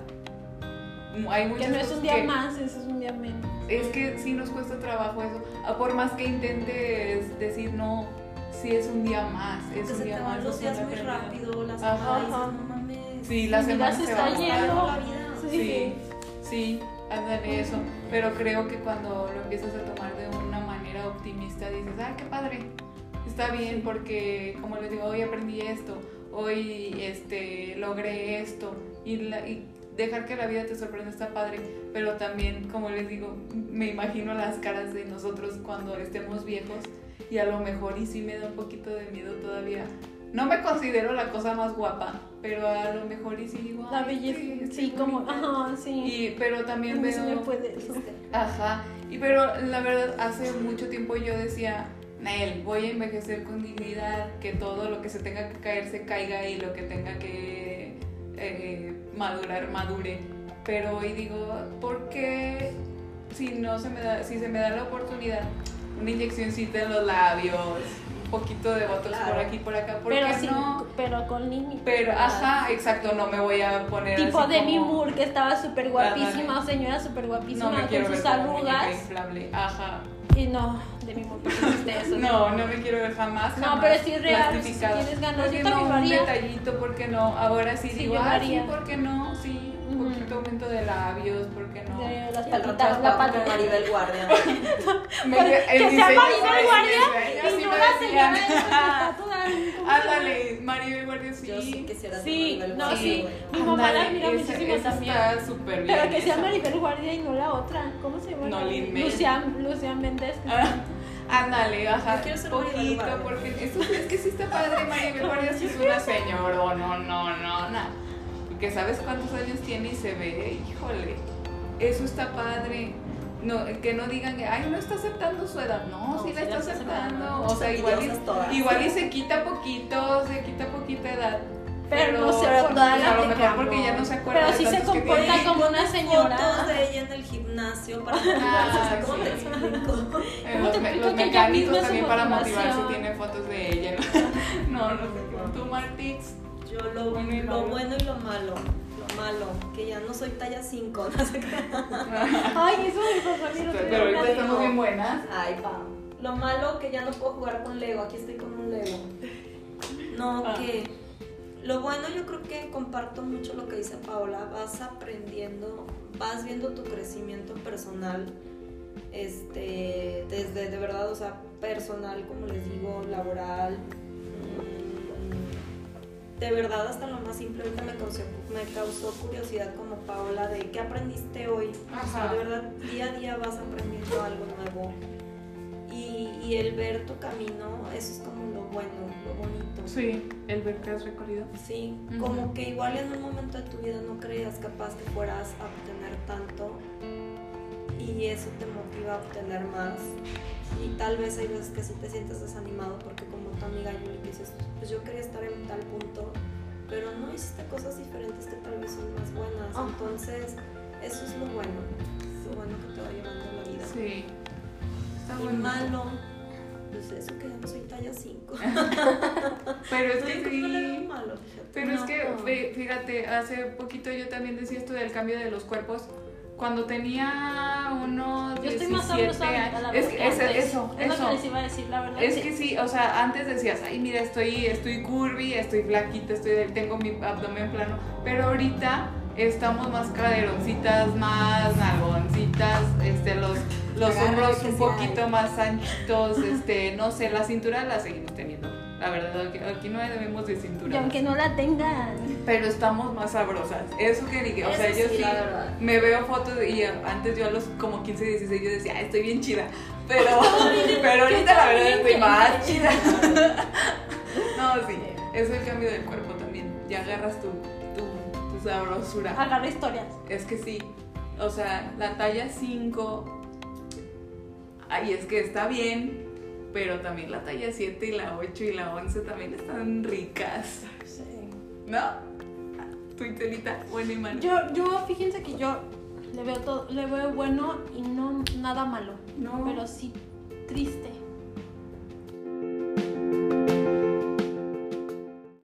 hay muchas Que no es un día que- más, eso es un día menos. Es que sí nos cuesta trabajo eso. Ah, Por más que intentes decir no, sí es un día más, es Que un día te más. los días muy rápido, las Ajá. cosas dices, no mames. Sí, la semana se se va yendo. la vida. Sí, sí, ándale eso. Pero creo que cuando lo empiezas a tomar de una manera optimista, dices, ah, qué padre. Está bien porque, como les digo, hoy aprendí esto, hoy este, logré esto. Y, la- y dejar que la vida te sorprenda está padre. Pero también, como les digo, me imagino las caras de nosotros cuando estemos viejos. Y a lo mejor, y sí me da un poquito de miedo todavía. No me considero la cosa más guapa, pero a lo mejor y sí digo, La "Ay, belleza. sí, como. bonita". Ajá, sí. Y, pero también No se me veo. puede eso. Ajá. Y pero la verdad, hace mucho tiempo yo decía, Nael, voy a envejecer con dignidad, que todo lo que se tenga que caer se caiga y lo que tenga que eh, madurar, madure. Pero hoy digo, ¿por qué si no se me da, si se me da la oportunidad, una inyeccióncita en los labios, poquito de por Claro. aquí, por acá, ¿por Pero sí, no? pero con límites. Pero, ajá, exacto, no me voy a poner Tipo así Demi como- Moore, que estaba súper guapísima, Ándale. señora súper No guapísima, quiero con sus arrugas. inflable. Ajá. Y no, Demi Moore, ¿por qué hiciste eso? No, no me quiero ver jamás. No, jamás pero sí es real, si tienes ganas, ¿Por yo también no? haría. Un detallito, ¿por qué no? Ahora sí, Sí, digo, yo ah, sí. ¿por qué no? Sí, un Ujú. poquito aumento de labios, ¿por qué no? De las vas la como patita. Maribel Guardia. Me- que sea Maribel Guardia y sí no la señora. Ándale, Maribel Guardia sí. Yo sí quisiera Sí, Maribel no, sí. Mi mamá la esa- muchísimo también. Está súper bien. Pero que sea esa. Maribel Guardia y no la otra. ¿Cómo se llama? No, Lin. Lucian, Lucian Méndez. Ah, Ándale, ser Maribel poquito, porque eso, es que sí está padre, Maribel Guardia sí es una señora, no, no, no, no, no. Porque sabes cuántos años tiene y se ve, híjole, eso está padre. No, que no digan que, ay, no está aceptando su edad. No, No, sí la sí está aceptando. aceptando. O sea, igual y, igual y se quita poquito, se quita poquita edad. Pero no pero por toda qué. la a lo mejor porque ya no se acuerda Pero sí se tantos que comporta como una señora. Fotos de ella en el gimnasio para Ah, sea, ¿Cómo sí. te explico? Eh, ¿Cómo los, te explico los que su también para motivarse tienen fotos de ella. No, no, no sé. ¿Tú, Martix? Yo lo, Bueno y lo malo. bueno y lo malo. Lo malo, que ya no soy talla 5. No sé qué. Ay, eso me pasó a mí Pero ahorita estamos bien buenas. Ay, pa. Lo malo que ya no puedo jugar con Lego. Aquí estoy con un Lego. No, Ah. que. Lo bueno, yo creo que comparto mucho lo que dice Paola. Vas aprendiendo, vas viendo tu crecimiento personal. Este, desde de verdad, o sea, personal, como les digo, laboral. De verdad, hasta lo más simple, ahorita me causó, me causó curiosidad como Paola de qué aprendiste hoy. O sea, Ajá. de verdad, día a día vas aprendiendo algo nuevo. Y, y el ver tu camino, eso es como lo bueno, lo bonito. Sí, el ver que has recorrido. Sí, Ujú. como que igual en un momento de tu vida no creías capaz que fueras a obtener tanto y eso te motiva a obtener más. Y tal vez hay veces que sí te sientes desanimado porque como tu amiga Yuli dices, pues yo quería estar en tal punto, pero no hiciste cosas diferentes que tal vez son más buenas. Ajá. Entonces, eso es lo bueno, lo bueno que te va llevando la vida. Sí. Está Y bueno. malo, pues eso que ya no soy talla 5. Pero es que no sí. malo. Pero es que, fí- fíjate, hace poquito yo también decía esto del cambio de los cuerpos. Cuando tenía unos Yo estoy 17 más años. la Es verdad. que es- antes. eso, Es lo que les iba a decir, la verdad. Es sí. que sí, o sea, antes decías, ay, mira, estoy, estoy curvy, estoy flaquita, estoy, tengo mi abdomen plano. Pero ahorita estamos más caderoncitas, más nalgoncitas, este, los, los hombros un poquito más anchitos, este, no sé, la cintura la seguimos teniendo. La verdad, aquí, aquí no debemos de cintura. Y aunque no la tengan. Pero estamos más sabrosas. Eso que dije, o sea, Eso yo sí, sí la verdad. me veo fotos y antes yo a los como 15, 16 yo decía, "Ay, estoy bien chida. Pero, pero ahorita la verdad estoy más chida. No, sí, es el cambio del cuerpo también. Ya agarras tu, tu, tu sabrosura. Agarra historias. Es que sí, o sea, la talla 5, ay, es que está bien, pero también la talla 7 y la 8 y la 11 también están ricas. Sí. ¿No? Tu telita, buena y mala. Yo, yo, fíjense que yo le veo todo, le veo bueno y no nada malo. No. Pero sí triste.